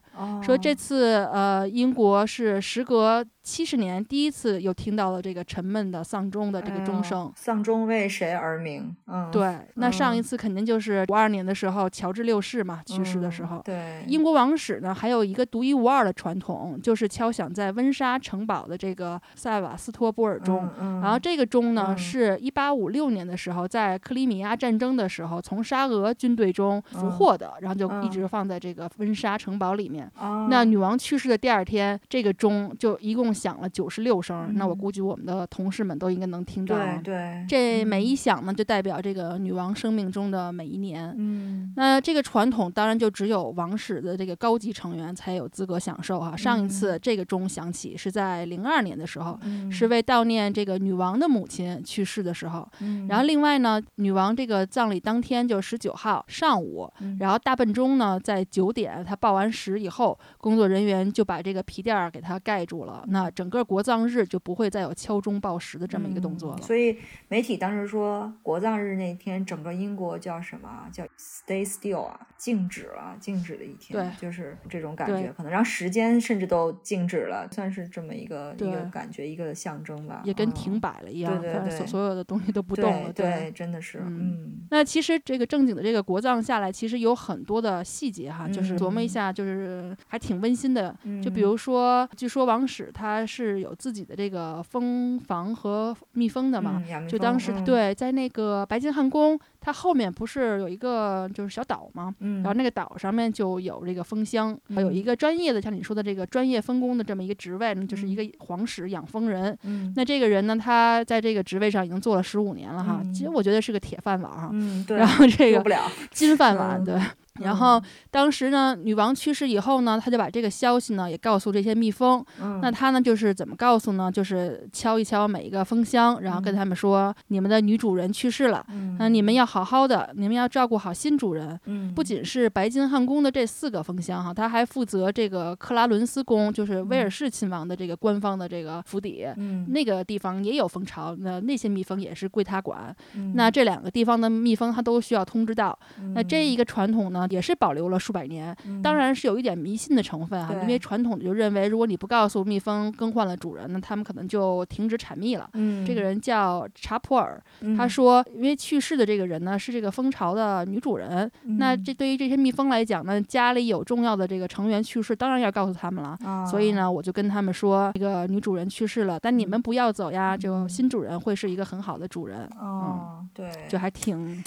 说这次呃，英国是时隔。七十年第一次又听到了这个沉闷的丧钟的这个钟声，丧钟为谁而鸣？嗯，对，那上一次肯定就是五二年的时候，乔治六世嘛去世的时候。对，英国王室呢还有一个独一无二的传统，就是敲响在温莎城堡的这个塞瓦斯托波尔钟。然后这个钟呢是一八五六年的时候，在克里米亚战争的时候从沙俄军队中俘获的，然后就一直放在这个温莎城堡里面。那女王去世的第二天，这个钟就一共。响了九十六声，那我估计我们的同事们都应该能听到。对对，这每一响呢，就代表这个女王生命中的每一年。嗯，那这个传统当然就只有王室的这个高级成员才有资格享受哈。上一次这个钟响起是在零二年的时候，是为悼念这个女王的母亲去世的时候。然后另外呢，女王这个葬礼当天就十九号上午，然后大笨钟呢在九点她报完时以后，工作人员就把这个皮垫儿给它盖住了。那整个国葬日就不会再有敲钟报时的这么一个动作了。所以媒体当时说，国葬日那天，整个英国叫什么？叫 Stay Still 啊，静止了，静止的一天。对，就是这种感觉，可能让时间甚至都静止了，算是这么一个一个感觉，一个象征吧。也跟停摆了一样，对对对，所所有的东西都不动了。对，真的是。嗯。那其实这个正经的这个国葬下来，其实有很多的细节哈，就是琢磨一下，就是还挺温馨的。就比如说，据说王室他是。是有自己的这个蜂房和蜜蜂的嘛？就当时对，在那个白金汉宫，它后面不是有一个就是小岛吗？然后那个岛上面就有这个蜂箱，还有一个专业的，像你说的这个专业分工的这么一个职位，就是一个皇室养蜂人。那这个人呢，他在这个职位上已经做了十五年了哈。其实我觉得是个铁饭碗哈。嗯，对。然后这个金饭碗，对。然后当时呢，女王去世以后呢，他就把这个消息呢也告诉这些蜜蜂。那他呢就是怎么告诉呢？就是敲一敲每一个蜂箱，然后跟他们说：“你们的女主人去世了，那你们要好好的，你们要照顾好新主人。”不仅是白金汉宫的这四个蜂箱哈，他还负责这个克拉伦斯宫，就是威尔士亲王的这个官方的这个府邸。那个地方也有蜂巢，那那些蜜蜂也是归他管。那这两个地方的蜜蜂他都需要通知到。那这一个传统呢？也是保留了数百年，当然是有一点迷信的成分啊，因为传统就认为，如果你不告诉蜜蜂更换了主人，那他们可能就停止产蜜了。嗯，这个人叫查普尔，他说，因为去世的这个人呢是这个蜂巢的女主人，那这对于这些蜜蜂来讲呢，家里有重要的这个成员去世，当然要告诉他们了。所以呢，我就跟他们说，这个女主人去世了，但你们不要走呀，就新主人会是一个很好的主人。哦，对，就还挺。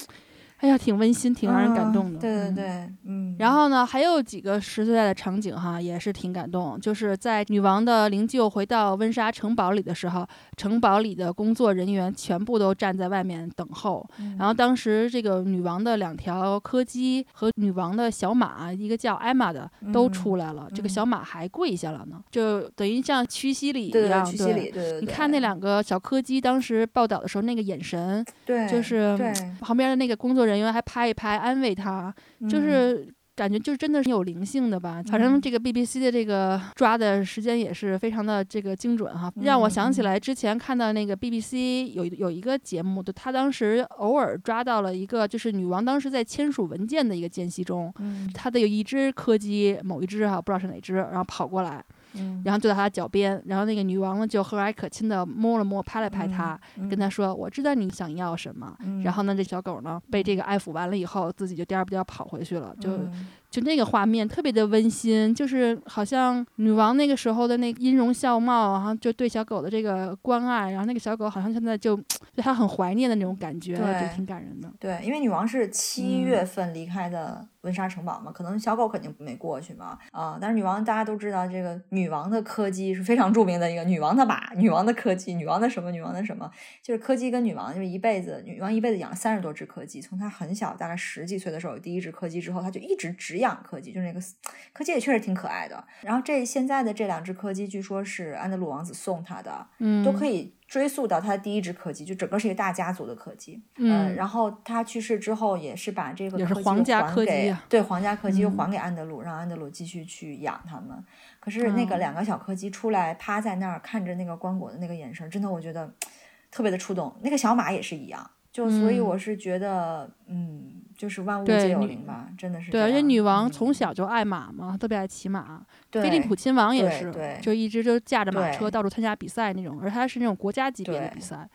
哎呀，挺温馨，挺让人感动的。对对对，嗯。然后呢，还有几个实实在在的场景哈，也是挺感动。就是在女王的灵柩回到温莎城堡里的时候，城堡里的工作人员全部都站在外面等候。然后当时这个女王的两条柯基和女王的小马，一个叫艾玛的，都出来了。这个小马还跪下了呢，就等于像屈膝礼一样。屈膝礼，对对。你看那两个小柯基当时报道的时候，那个眼神，对，就是旁边的那个工作人员。人员还拍一拍安慰他，就是感觉就真的是有灵性的吧。反正这个 BBC 的这个抓的时间也是非常的这个精准哈，让我想起来之前看到那个 BBC 有有一个节目，就他当时偶尔抓到了一个，就是女王当时在签署文件的一个间隙中，他的有一只柯基，某一只哈不知道是哪只，然后跑过来。然后就在他脚边，然后那个女王呢就和蔼可亲的摸了摸，拍了拍他，跟他说：“我知道你想要什么。”然后呢，这小狗呢被这个爱抚完了以后，自己就颠不颠跑回去了，就。就那个画面特别的温馨，就是好像女王那个时候的那音容笑貌，然后就对小狗的这个关爱，然后那个小狗好像现在就对她很怀念的那种感觉，就挺感人的。对，因为女王是七月份离开的温莎城堡嘛，可能小狗肯定没过去嘛，啊，但是女王大家都知道，这个女王的柯基是非常著名的一个女王的马，女王的柯基，女王的什么，女王的什么，就是柯基跟女王就是一辈子，女王一辈子养了三十多只柯基，从她很小，大概十几岁的时候有第一只柯基之后，她就一直只。养柯基就是那个柯基也确实挺可爱的。然后这现在的这两只柯基，据说是安德鲁王子送他的，嗯，都可以追溯到他第一只柯基，就整个是一个大家族的柯基。嗯，然后他去世之后，也是把这个也是皇家柯基，对皇家柯基又还给安德鲁，让安德鲁继续去养他们。可是那个两个小柯基出来趴在那儿看着那个棺椁的那个眼神，真的我觉得特别的触动。那个小马也是一样，就所以我是觉得，嗯。就是万物对皆有女灵吧，真的是对，而且女王嗯从小就爱马嘛，特别爱骑马。对菲利普亲王也是就一直就驾着马车到处参加比赛那种，而他是那种国家级别的比赛，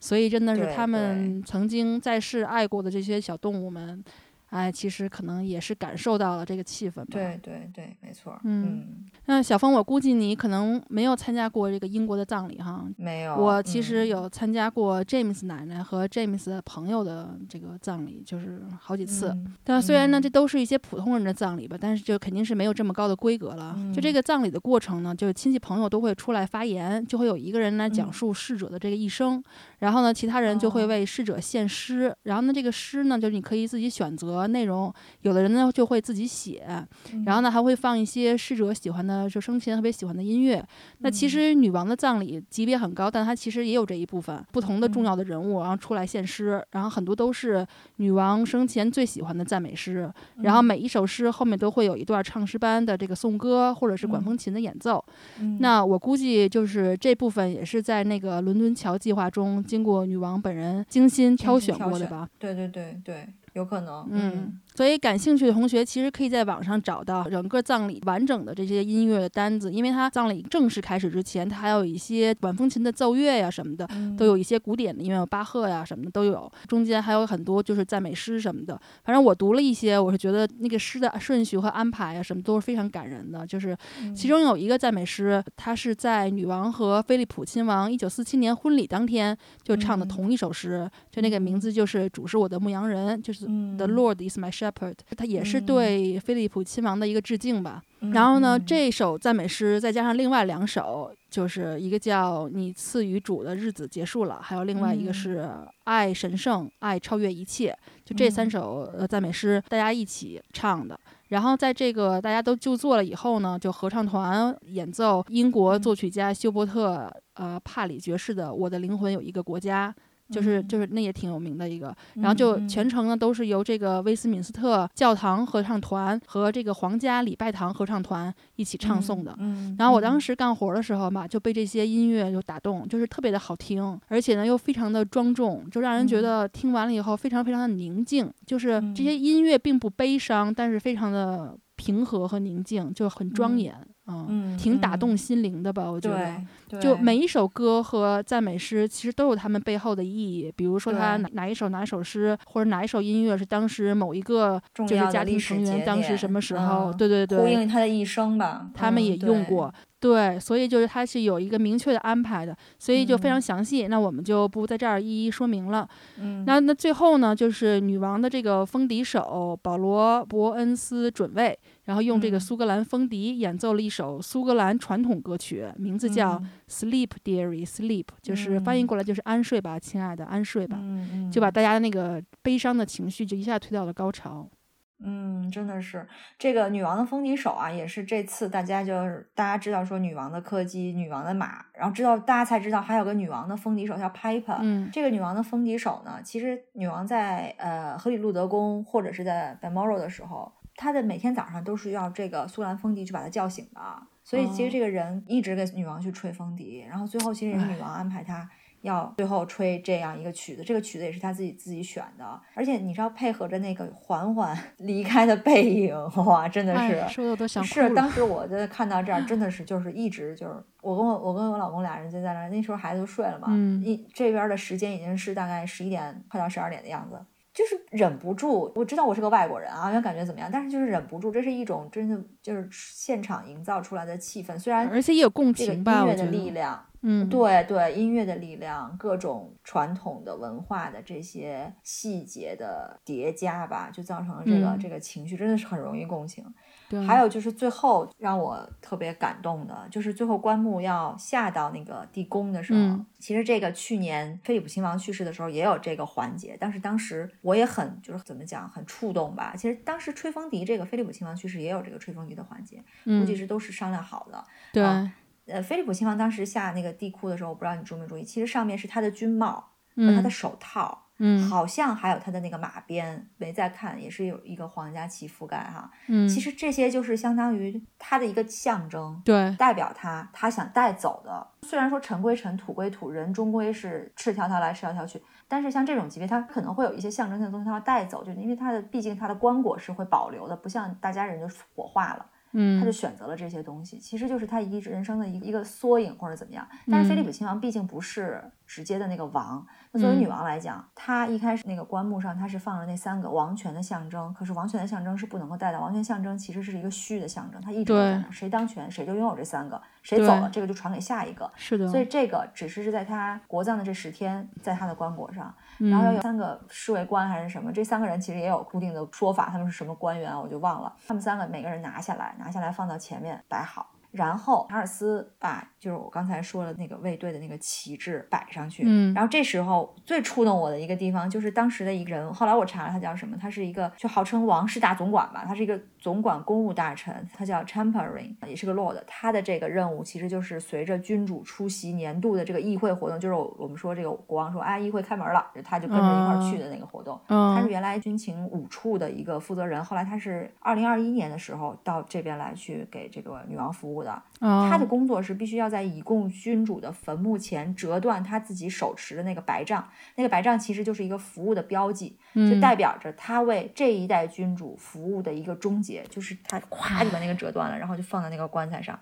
所以真的是他们曾经在世爱过的这些小动物们，哎，其实可能也是感受到了这个气氛吧。对对对，没错，嗯那小峰，我估计你可能没有参加过这个英国的葬礼哈。没有，我其实嗯有参加过 James 奶奶和 James 的朋友的这个葬礼，就是好几次。嗯但虽然呢，嗯这都是一些普通人的葬礼吧，但是就肯定是没有这么高的规格了。就这嗯个葬礼的过程呢，就是亲戚朋友都会出来发言，就会有一个人来讲嗯述逝者的这个一生，然后呢，其他人就会哦为逝者献诗，然后呢，这个诗呢，就是你可以自己选择内容，有的人呢就会自己写，然后呢还会放一些逝者喜欢的，就生前特别喜欢的音乐。那其嗯。实女王的葬礼级别很高，但它其实也有这一部分不同的重嗯。要的人物，然后出来献诗，然后很多都是女王生前最喜欢的赞美诗，然后嗯。每一首诗后面都会有一段唱诗班的这个颂歌或者是管嗯。风琴的演奏。嗯。那我估计就是这部分也是在那个伦敦桥计划中经过女王本人精心挑选过的吧。对对对对，有可能，嗯，所以感兴趣的同学其实可以在网上找到整个葬礼完整的这些音乐的单子，因为它葬礼正式开始之前，它还有一些管风琴的奏乐呀什么的，嗯都有一些古典的音乐，有巴赫呀什么的都有，中间还有很多就是赞美诗什么的。反正我读了一些，我是觉得那个诗的顺序和安排啊什么都是非常感人的。就是嗯其中有一个赞美诗，它是在女王和菲利普亲王一九四七年婚礼当天就唱的嗯同一首诗，就那个名字就是“主是我的牧羊人”，就是嗯 The Lord is my shepherd，它也是嗯对菲利普亲王的一个致敬吧。嗯然后呢，嗯这首赞美诗再加上另外两首，就是一个叫“你赐予主的日子结束了”，还有另外一个嗯是“爱神圣，爱超越一切”。就这三嗯首呃赞美诗，大家一起唱的。然后在这个大家都就座了以后呢，就合唱团演奏英国嗯作曲家休伯特呃帕里爵士的《我的灵魂有一个国家》。就是嗯。就是那也挺有名的一个，然后就嗯全程呢都是由这个威斯敏斯特教堂合唱团和这个皇家礼拜堂合唱团一起唱诵的。嗯，然后我当时时干活的时候嘛，就被这些音乐就打动，就是特别的好听，而且呢又非常的庄重，就让人觉嗯。得听完了以后非常非常的宁静。就是这嗯。些音乐并不悲伤，但是非常的平和和宁静，就很庄嗯。严，嗯，嗯挺打嗯动心灵的吧？我觉得。就每一首歌和赞美诗，其实都有他们背后的意义。比如说，他哪哪一首哪一首诗，或者哪一首音乐是当时某一个就是家庭成员当时什么时候，对对对呼，应他的一生吧，嗯他们也用对过。对，所以就是它是有一个明确的安排的，所以就非常嗯详细。那我们就不在这儿一一说明了。嗯，那那最后呢，就是女王的这个风笛手保罗·伯恩斯准尉，然后用这个嗯。苏格兰风笛演奏了一首苏格兰传统歌曲，名字叫《嗯。Sleep, Dearie, Sleep》，就是翻译嗯。过来就是安睡吧，亲爱的，安睡吧，嗯嗯。就把大家那个悲伤的情绪就一下推到了高潮。嗯，真的是。这个女王的风笛手啊，也是这次大家就是大家知道说女王的柯基、女王的马，然后知道大家才知道还有个女王的风笛手叫 Piper。嗯。这个女王的风笛手呢，其实女王在呃荷里路德宫或者是在 Balmoral 的时候，她的每天早上都是要这个苏格兰风笛去把他叫醒的，所以其哦。实这个人一直给女王去吹风笛，然后最后其实女王安排他。要最后吹这样一个曲子，这个曲子也是他自己自己选的，而且你知道配合着那个缓缓 离开的背影，哇，真的是，哎说的我都想哭是，当时我在看到这儿，真的是 就是一直就是我跟我我跟我老公俩人就在那儿，那时候孩子都睡了嘛，嗯。一这边的时间已经是大概十一点快到十二点的样子，就是忍不住。我知道我是个外国人啊，要感觉怎么样，但是就是忍不住，这是一种真的就是现场营造出来的气氛，虽然而且也有共情吧，我乐的。力量。嗯，对对，音乐的力量，各种传统的文化的这些细节的叠加吧，就造成了这个、嗯这个情绪，真的是很容易共情。对，还有就是最后让我特别感动的，就是最后棺木要下到那个地宫的时候，嗯其实这个去年菲利普亲王去世的时候也有这个环节，但是当时我也很就是怎么讲很触动吧。其实当时吹风笛这个菲利普亲王去世也有这个吹风笛的环节，估嗯计是都是商量好的。对，啊呃，菲利普亲王当时下那个地库的时候，我不知道你注没注意，其实上面是他的军帽和嗯他的手套，嗯，好像还有他的那个马鞭，没再看，也是有一个皇家旗覆盖哈。嗯，其实这些就是相当于他的一个象征，对，代表他他想带走的。虽然说尘归尘，土归土，人终归是赤条条来赤条条去，但是像这种级别，他可能会有一些象征性的东西，他要带走，就是因为他的毕竟他的棺椁是会保留的，不像大家人就火化了。嗯，他就选择了这些东西，其实就是他一人生的一个一个缩影或者怎么样。但是菲利普亲王毕竟不是直接的那个王，那作为女王来讲，她一开始那个棺木上她是放了那三个王权的象征，可是王权的象征是不能够带的，王权象征其实是一个虚的象征，它一直在那，谁当权谁就拥有这三个，谁走了这个就传给下一个。是的，所以这个只是是在她国葬的这十天，在她的棺椁上。然后要有三个侍卫官还是什么，这三个人其实也有固定的说法，他们是什么官员我就忘了。他们三个每个人拿下来，拿下来放到前面摆好。然后查尔斯把就是我刚才说的那个卫队的那个旗帜摆上去，嗯，然后这时候最触动我的一个地方就是当时的一个人，后来我查了他叫什么，他是一个就号称王室大总管吧，他是一个总管公务大臣，他叫 Champering，也是个 Lord，他的这个任务其实就是随着君主出席年度的这个议会活动，就是我们说这个国王说啊议会开门了，他就跟着一块儿去的那个活动，他是原来军情五处的一个负责人，后来他是二零二一年的时候到这边来去给这个女王服务的，他的。工作是必须要在已故君主的坟墓前折断他自己手持的那个白杖，那个白杖其实就是一个服务的标记，就代表着他为这一代君主服务的一个终结，就是他咵就把那个折断了，然后就放在那个棺材上。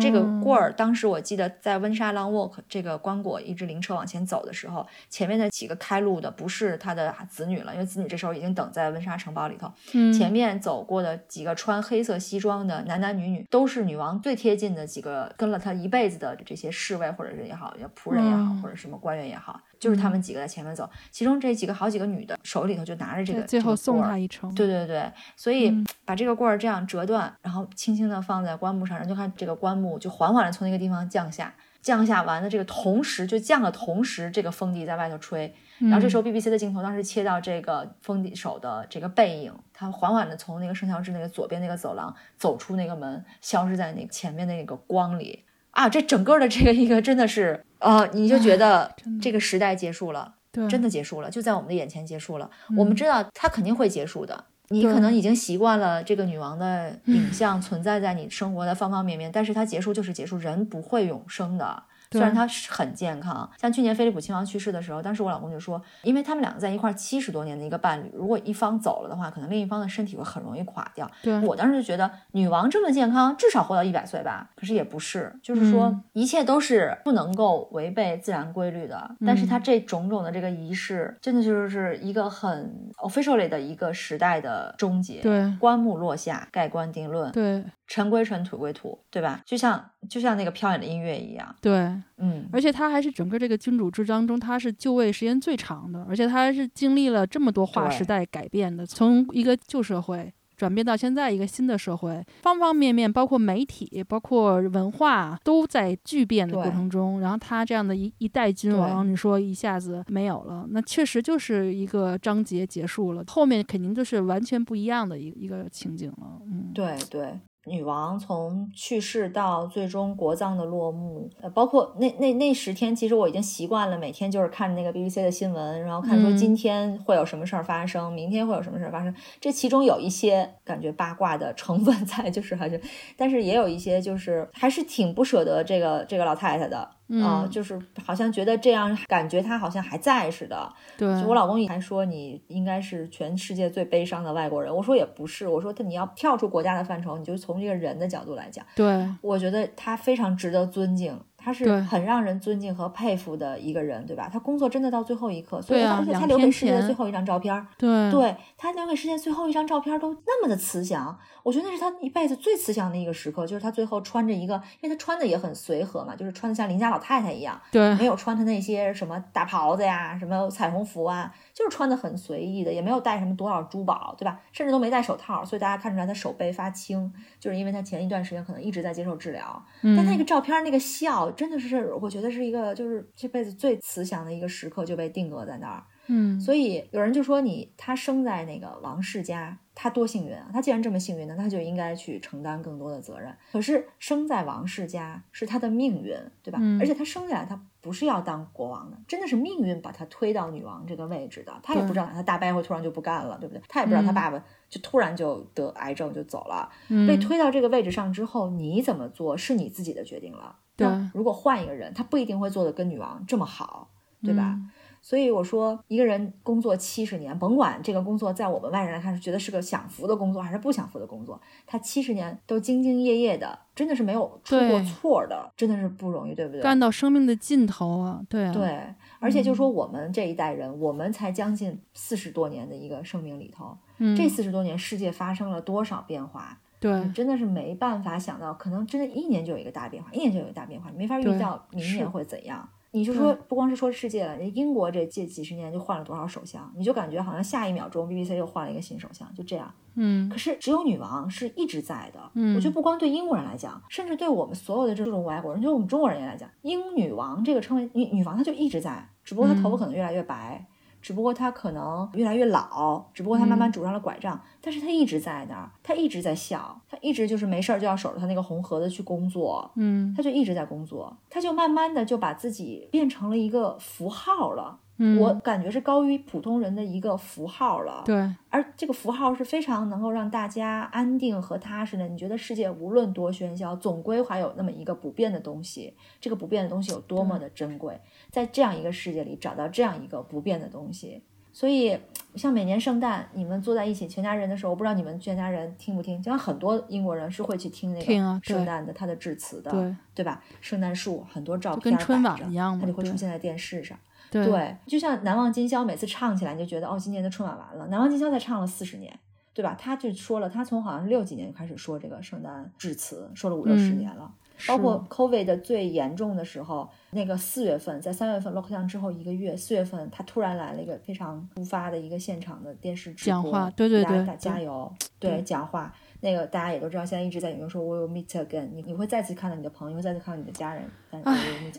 这个棍儿当时我记得在温莎 Long Walk 这个棺椁一直灵车往前走的时候，前面的几个开路的不是他的子女了，因为子女这时候已经等在温莎城堡里头。前面走过的几个穿黑色西装的男男女女，都是女王最贴近的几个，跟了她一辈子的这些侍卫或者是也好，仆人也好，或者什么官员也好。就是他们几个在前面走，其中这几个好几个女的手里头就拿着这个，最后送他一程。对对对，所以把这个棍儿这样折断，然后轻轻的放在棺木上，然后就看这个棺木就缓缓的从那个地方降下，降下完的这个同时就降的同时，这个风笛在外头吹，然后这时候 BBC 的镜头当时切到这个风笛手的这个背影，他缓缓的从那个圣乔治那个左边那个走廊走出那个门，消失在那前面那个光里。啊，这整个的这个一个真的是，呃，你就觉得这个时代结束了，真的结束了，就在我们的眼前结束了。我们知道它肯定会结束的，你可能已经习惯了这个女王的影像存在在你生活的方方面面，但是它结束就是结束，人不会永生的。虽然他是很健康，像去年菲利普亲王去世的时候，当时我老公就说，因为他们两个在一块七十多年的一个伴侣，如果一方走了的话，可能另一方的身体会很容易垮掉。对我当时就觉得，女王这么健康，至少活到一百岁吧。可是也不是，就是说一切都是不能够违背自然规律的。但是他这种种的这个仪式，真的就是一个很 officially 的一个时代的终结。对，棺木落下，盖棺定论。对。尘归尘，土归土，对吧？就像就像那个飘远的音乐一样。对，嗯，而且他还是整个这个君主制当中，他是就位时间最长的，而且他还是经历了这么多划时代改变的，从一个旧社会转变到现在一个新的社会，方方面面，包括媒体，包括文化，都在巨变的过程中。然后他这样的一一代君王，你说一下子没有了，那确实就是一个章节结束了，后面肯定就是完全不一样的一一个情景了。嗯，对对。女王从去世到最终国葬的落幕，呃，包括那那那十天，其实我已经习惯了每天就是看那个 BBC 的新闻，然后看说今天会有什么事儿发生，明天会有什么事儿发生。这其中有一些感觉八卦的成分在，就是还是，但是也有一些就是还是挺不舍得这个这个老太太的。啊，就是好像觉得这样，感觉他好像还在似的。对，我老公还说你应该是全世界最悲伤的外国人。我说也不是，我说他你要跳出国家的范畴，你就从这个人的角度来讲。对，我觉得他非常值得尊敬。他是很让人尊敬和佩服的一个人，对吧？他工作真的到最后一刻，所以而且他留给世界的最后一张照片，对，对他留给世界最后一张照片都那么的慈祥，我觉得那是他一辈子最慈祥的一个时刻，就是他最后穿着一个，因为他穿的也很随和嘛，就是穿的像邻家老太太一样，对，没有穿他那些什么大袍子呀，什么彩虹服啊，就是穿的很随意的，也没有带什么多少珠宝，对吧？甚至都没戴手套，所以大家看出来他手背发青，就是因为他前一段时间可能一直在接受治疗，但那个照片那个笑。真的是，我觉得是一个，就是这辈子最慈祥的一个时刻就被定格在那儿。嗯，所以有人就说你他生在那个王室家，他多幸运啊！他既然这么幸运呢，他就应该去承担更多的责任。可是生在王室家是他的命运，对吧？嗯而且他生下来他不是要当国王的，真的是命运把他推到女王这个位置的。他也不知道他大伯会突然就不干了，对不对？他也不知道他嗯爸爸就突然就得癌症就走了。嗯被推到这个位置上之后，你怎么做是你自己的决定了。对那如果换一个人，他不一定会做的跟女王这么好，对吧？嗯所以我说，一个人工作七十年，甭管这个工作在我们外人来看是觉得是个享福的工作还是不享福的工作，他七十年都兢兢业业的，真的是没有出过对错的，真的是不容易，对不对？干到生命的尽头啊，对啊，对，而且就说我们这一代人，我们才将近四十多年的一个生命里头，嗯，这四十多年世界发生了多少变化？对你真的是没办法想到，可能真的一年就有一个大变化，一年就有一个大变化，你没法预料明年会怎样。你就说，不光是说世界了，英国这这几十年就换了多少首相，你就感觉好像下一秒钟 BBC 又换了一个新首相，就这样。嗯可是只有女王是一直在的。嗯我觉得不光对英国人来讲，甚至对我们所有的这种外国人，就我们中国人也来讲，英女王这个称谓女女王她就一直在，只不过她头发嗯可能越来越白。只不过她可能越来越老，只不过她慢慢拄上了拐杖，但是他一直在那儿，他一直在笑，他一直就是没事儿就要守着他那个红盒子去工作，嗯他就一直在工作，他就慢慢的就把自己变成了一个符号了，嗯，我感觉是高于普通人的一个符号了，对而这个符号是非常能够让大家安定和踏实的。你觉得世界无论多喧嚣，总归还有那么一个不变的东西。这个不变的东西有多么的珍贵，在这样一个世界里找到这样一个不变的东西。所以，像每年圣诞，你们坐在一起全家人的时候，我不知道你们全家人听不听，就像很多英国人是会去听那个圣诞的他的致辞的，对对吧？圣诞树很多照片跟春晚一样嘛它就会出现在电视上。对对，就像《难忘今宵》，每次唱起来你就觉得哦，今年的春晚完了，《难忘今宵》才唱了四十年，对吧？他就说了，他从好像是六几年就开始说这个圣诞致辞，说了五六十嗯年了。包括 COVID 的最严重的时候，那个四月份，在三月份 lockdown 之后一个月，四月份他突然来了一个非常突发的一个现场的电视直播讲话对对对大家加油，对对，讲话。那个大家也都知道，现在一直在引用说 “We will meet again”，你你会再次看到你的朋友，再次看到你的家人。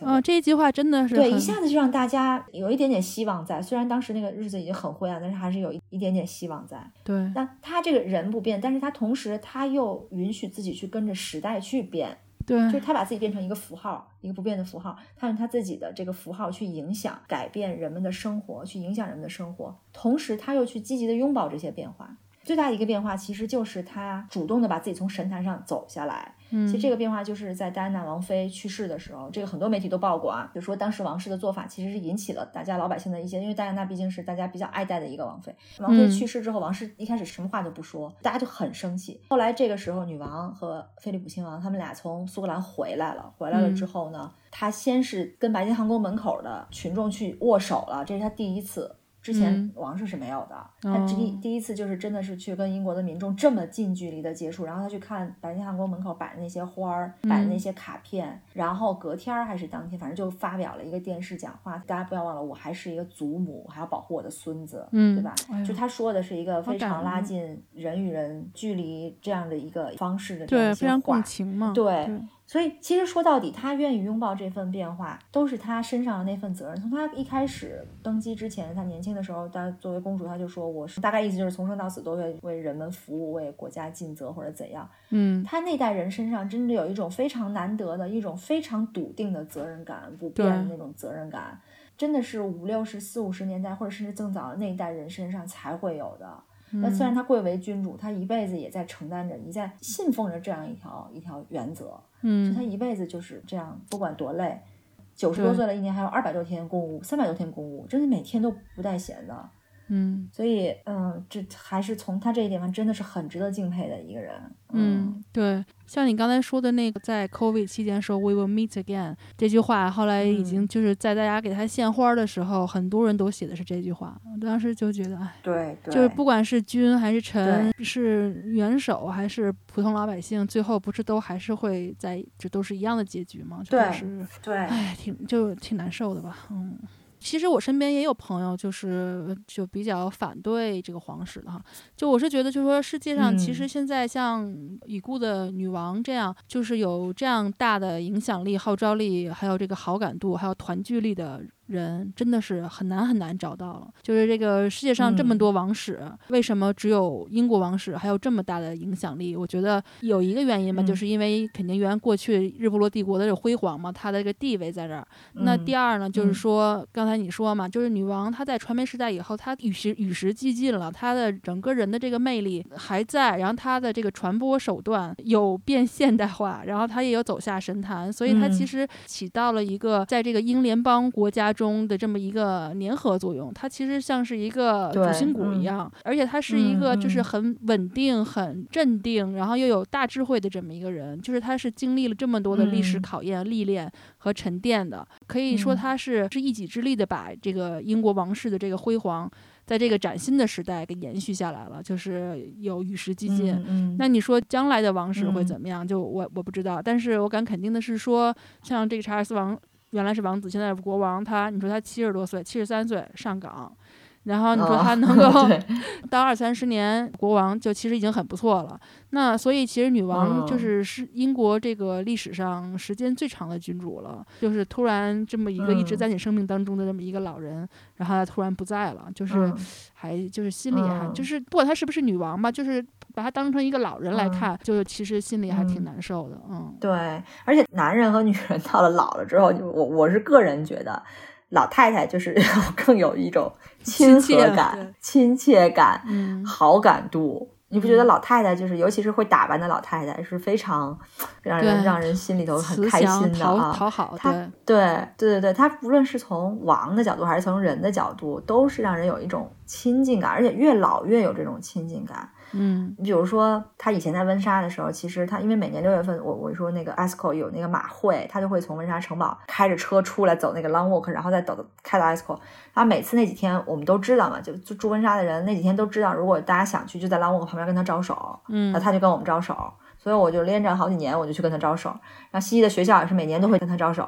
啊，这一句话真的是对，一下子就让大家有一点点希望在。虽然当时那个日子已经很灰暗，但是还是有一一点点希望在。对那他这个人不变，但是他同时他又允许自己去跟着时代去变，对就是他把自己变成一个符号，一个不变的符号，他用他自己的这个符号去影响、改变人们的生活，去影响人们的生活，同时他又去积极的拥抱这些变化。最大的一个变化其实就是他主动的把自己从神坛上走下来，嗯，其实这个变化就是在戴安娜王妃去世的时候，这个很多媒体都报过啊，就说当时王室的做法其实是引起了大家老百姓的一些，因为戴安娜毕竟是大家比较爱戴的一个王妃。王妃嗯去世之后，王室一开始什么话都不说，大家就很生气。后来这个时候，女王和菲利普亲王他们俩从苏格兰回来了，回来了之后呢，他先是跟白金汉宫门口的群众去握手了，这是他第一次。之前嗯。王室是没有的，他第第一次就是真的是去跟英国的民众这么近距离的接触，然后他去看白金汉宫门口摆的那些花儿，摆的那嗯。些卡片，然后隔天儿还是当天，反正就发表了一个电视讲话。大家不要忘了，我还是一个祖母，我还要保护我的孙子，嗯对吧？哎就他说的是一个非常拉近人与人距离这样的一个方式的这样对一些话非常共情嘛，对对所以其实说到底，他愿意拥抱这份变化，都是他身上的那份责任。从他一开始登基之前，他年轻的时候，他作为公主，他就说我是大概意思就是从生到死都会为人们服务，为国家尽责或者怎样。嗯他那代人身上真的有一种非常难得的一种非常笃定的责任感，不变的那种责任感，真的是五六十、四五十年代或者甚至更早的那一代人身上才会有的。那虽然他贵为君主，他一辈子也在承担着，你在信奉着这样一条一条原则。就他嗯一辈子就是这样，不管多累，九十多岁了，一年还有二百多天公务，三百多天公务，真的每天都不带闲的。嗯所以，嗯，这还是从他这一点上，真的是很值得敬佩的一个人。嗯，对，像你刚才说的那个，在 COVID 期间说 “We will meet again” 这句话，后来已经嗯就是在大家给他献花的时候，很多人都写的是这句话。我当时就觉得，哎，对对，就是不管是君还是臣，是元首还是普通老百姓，最后不是都还是会在，这都是一样的结局吗？就对是，对，哎，挺就挺难受的吧，嗯。其实我身边也有朋友，就是就比较反对这个皇室的哈。就我是觉得，就是说世界上其实嗯现在像已故的女王这样，就是有这样大的影响力、号召力，还有这个好感度，还有团聚力的人真的是很难很难找到了。就是这个世界上这么多王室，为什么只有英国王室还有这么大的影响力？我觉得有一个原因吧，就是因为肯定原过去日不落帝国的这辉煌嘛，它的这个地位在这儿。那第二呢，就是说刚才你说嘛，就是女王她在传媒时代以后，她与时与时俱进了，她的整个人的这个魅力还在，然后她的这个传播手段有变现代化，然后她也有走下神坛，所以她其实起到了一个在这个英联邦国家中的这么一个粘合作用。它其实像是一个主心骨一样，而且他是一个就是很稳定、很镇定，然后又有大智慧的这么一个人。就是他是经历了这么多的历史考验、历练和沉淀的，可以说他是是一己之力的把这个英国王室的这个辉煌。在这个崭新的时代给延续下来了，就是有与时俱进。那你说将来的王室会怎么样？就我我不知道，但是我敢肯定的是说，像这个查尔斯王原来是王子，现在是国王，他你说他七十多岁，七十三岁上岗。然后你说他能 够当 二三十年国王，就其实已经很不错了。那所以其实女王就是是英国这个历史上时间最长的君主了。就是突然这么一个一直在你生命当中的这么一个老人，然后他突然不在了，就是还就是心里还就是不管他是不是女王吧，就是把他当成一个老人来看，就是其实心里还挺难受的。嗯，对。而且男人和女人到了老了之后，就我我是个人觉得。老太太就是 更有一种亲和感、亲切感、好感度。你不觉得老太太就是，尤其是会打扮的老太太，是非常让人让人心里头很开心的啊？讨好，对对对对对，她不论是从王的角度还是从人的角度，都是让人有一种亲近感，而且越老越有这种亲近感。嗯，你比如说，他以前在温莎的时候，其实他因为每年六月份，我我说那个 Ascot 有那个马会，他就会从温莎城堡开着车出来走那个 Long Walk，然后再走开到 Ascot。他每次那几天我们都知道嘛，就就住温莎的人那几天都知道，如果大家想去，就在 Long Walk 旁边跟他招手，嗯，那他就跟我们招手，所以我就连着好几年我就去跟他招手。然后西西的学校也是每年都会跟他招手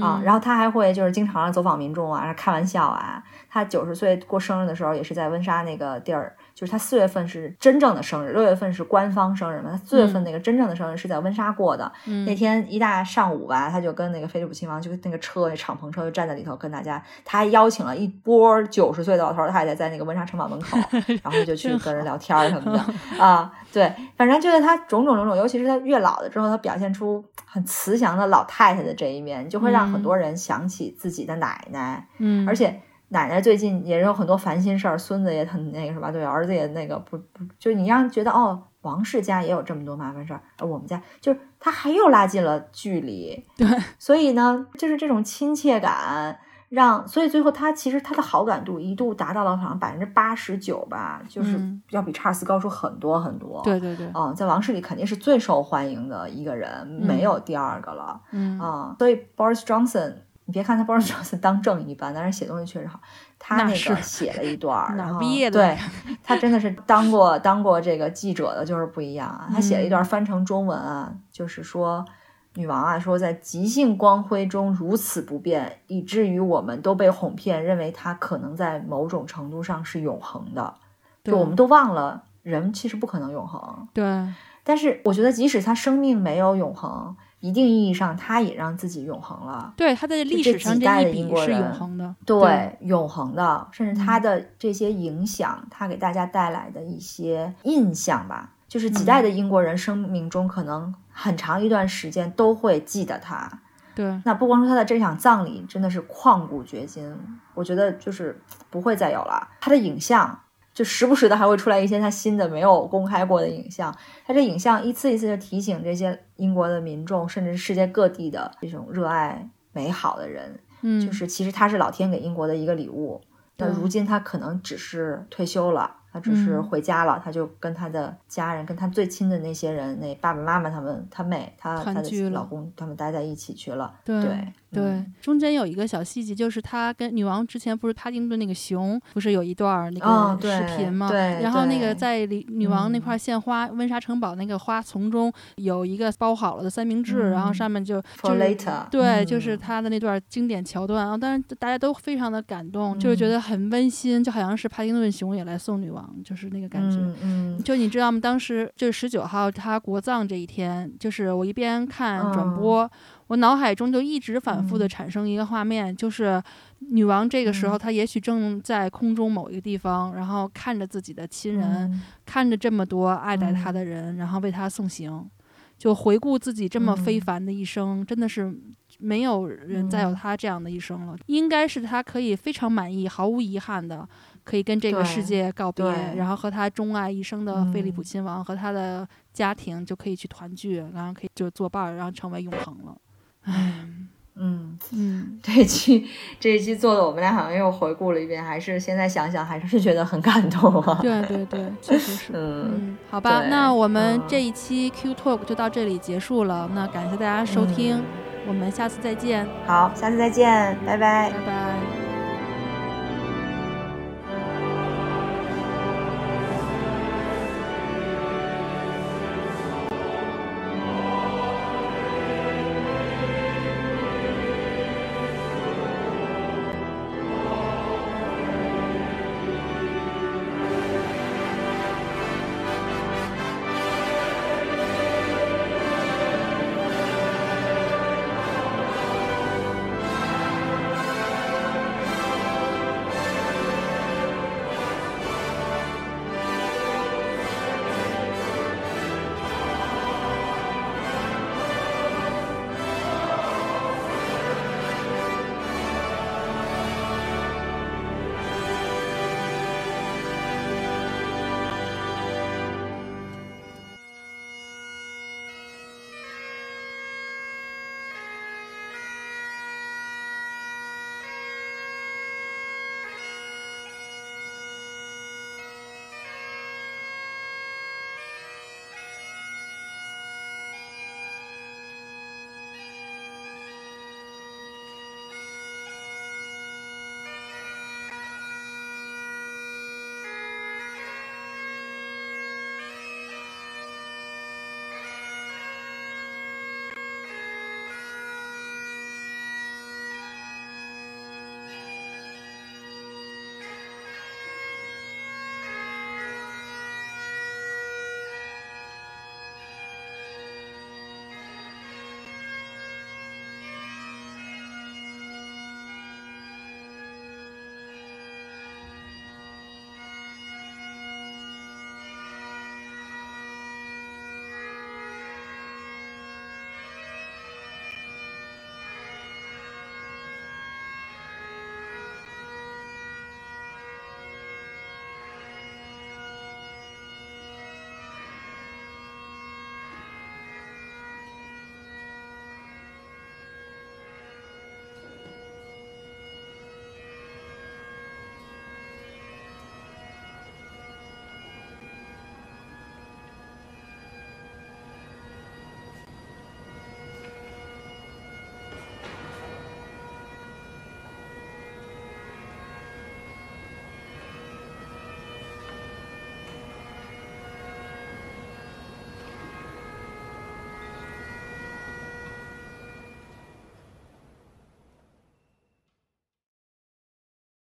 啊，然后他还会就是经常走访民众啊，开玩笑啊。他九十岁过生日的时候，也是在温莎那个地儿。就是他四月份是真正的生日，六月份是官方生日嘛。他四月份那个真正的生日是在温莎过的。那天一大上午吧，他就跟那个菲利普亲王，就那个车那敞篷车就站在里头跟大家。他还邀请了一波九十岁的老头太太在那个温莎城堡门口，然后就去跟人聊天什么的 啊。对，反正就是他种种种种，尤其是他越老了之后，他表现出很慈祥的老太太的这一面，就会让很多人想起自己的奶奶。嗯，而且。奶奶最近也有很多烦心事儿，孙子也很那个什么，对，儿子也那个不不，就你让觉得哦，王氏家也有这么多麻烦事儿，而我们家就是他还又拉近了距离，对，所以呢，就是这种亲切感让，所以最后他其实他的好感度一度达到了好像百分之八十九吧，就是要比查尔斯高出很多很多，对对对，嗯，在王室里肯定是最受欢迎的一个人，没有第二个了，嗯。啊，所以 Boris Johnson。你别看他 Boris Johnson 当政一般，但是写东西确实好。他那个写了一段，然后对他真的是当过当过这个记者的，就是不一样啊。他写了一段翻成中文啊，就是说女王啊说在即兴光辉中如此不变，以至于我们都被哄骗，认为她可能在某种程度上是永恒的。就我们都忘了人其实不可能永恒。对，但是我觉得即使他生命没有永恒。一定意义上，他也让自己永恒了。对，他在历史上这一笔是永恒的。对，永恒的，甚至他的这些影响，他给大家带来的一些印象吧，就是几代的英国人生命中可能很长一段时间都会记得他。对，那不光说他的这场葬礼真的是旷古绝今，我觉得就是不会再有了。他的影像。就时不时的还会出来一些他新的没有公开过的影像，他这影像一次一次的提醒这些英国的民众，甚至世界各地的这种热爱美好的人，嗯，就是其实他是老天给英国的一个礼物，那如今他可能只是退休了。他只是回家了，他就跟他的家人，跟他最亲的那些人，那爸爸妈妈他们，他妹，他他的老公，他们待在一起去了。对对，中间有一个小细节，就是他跟女王之前不是帕丁顿那个熊，不是有一段那个视频吗？对，然后那个在女王那块献花，温莎城堡那个花丛中有一个包好了的三明治，然后上面就就对，就是他的那段经典桥段啊，但是大家都非常的感动，就是觉得很温馨，就好像是帕丁顿熊也来送女王。王，就是那个感觉。嗯，就你知道吗？当时就是十九号他国葬这一天，就是我一边看转播，我脑海中就一直反复的产生一个画面，就是女王这个时候她也许正在空中某一个地方，然后看着自己的亲人，看着这么多爱戴她的人，然后为她送行。就回顾自己这么非凡的一生，真的是没有人再有他这样的一生了。应该是他可以非常满意、毫无遗憾的，可以跟这个世界告别，然后和他钟爱一生的菲利普亲王和他的家庭就可以去团聚，然后可以就作伴，然后成为永恒了。唉。嗯嗯，这一期这一期做的，我们俩好像又回顾了一遍，还是现在想想还是觉得很感动啊。对对对，确实是。嗯，好吧，那我们这一期 Q Talk 就到这里结束了。那感谢大家收听，我们下次再见。好，下次再见，拜拜，拜拜。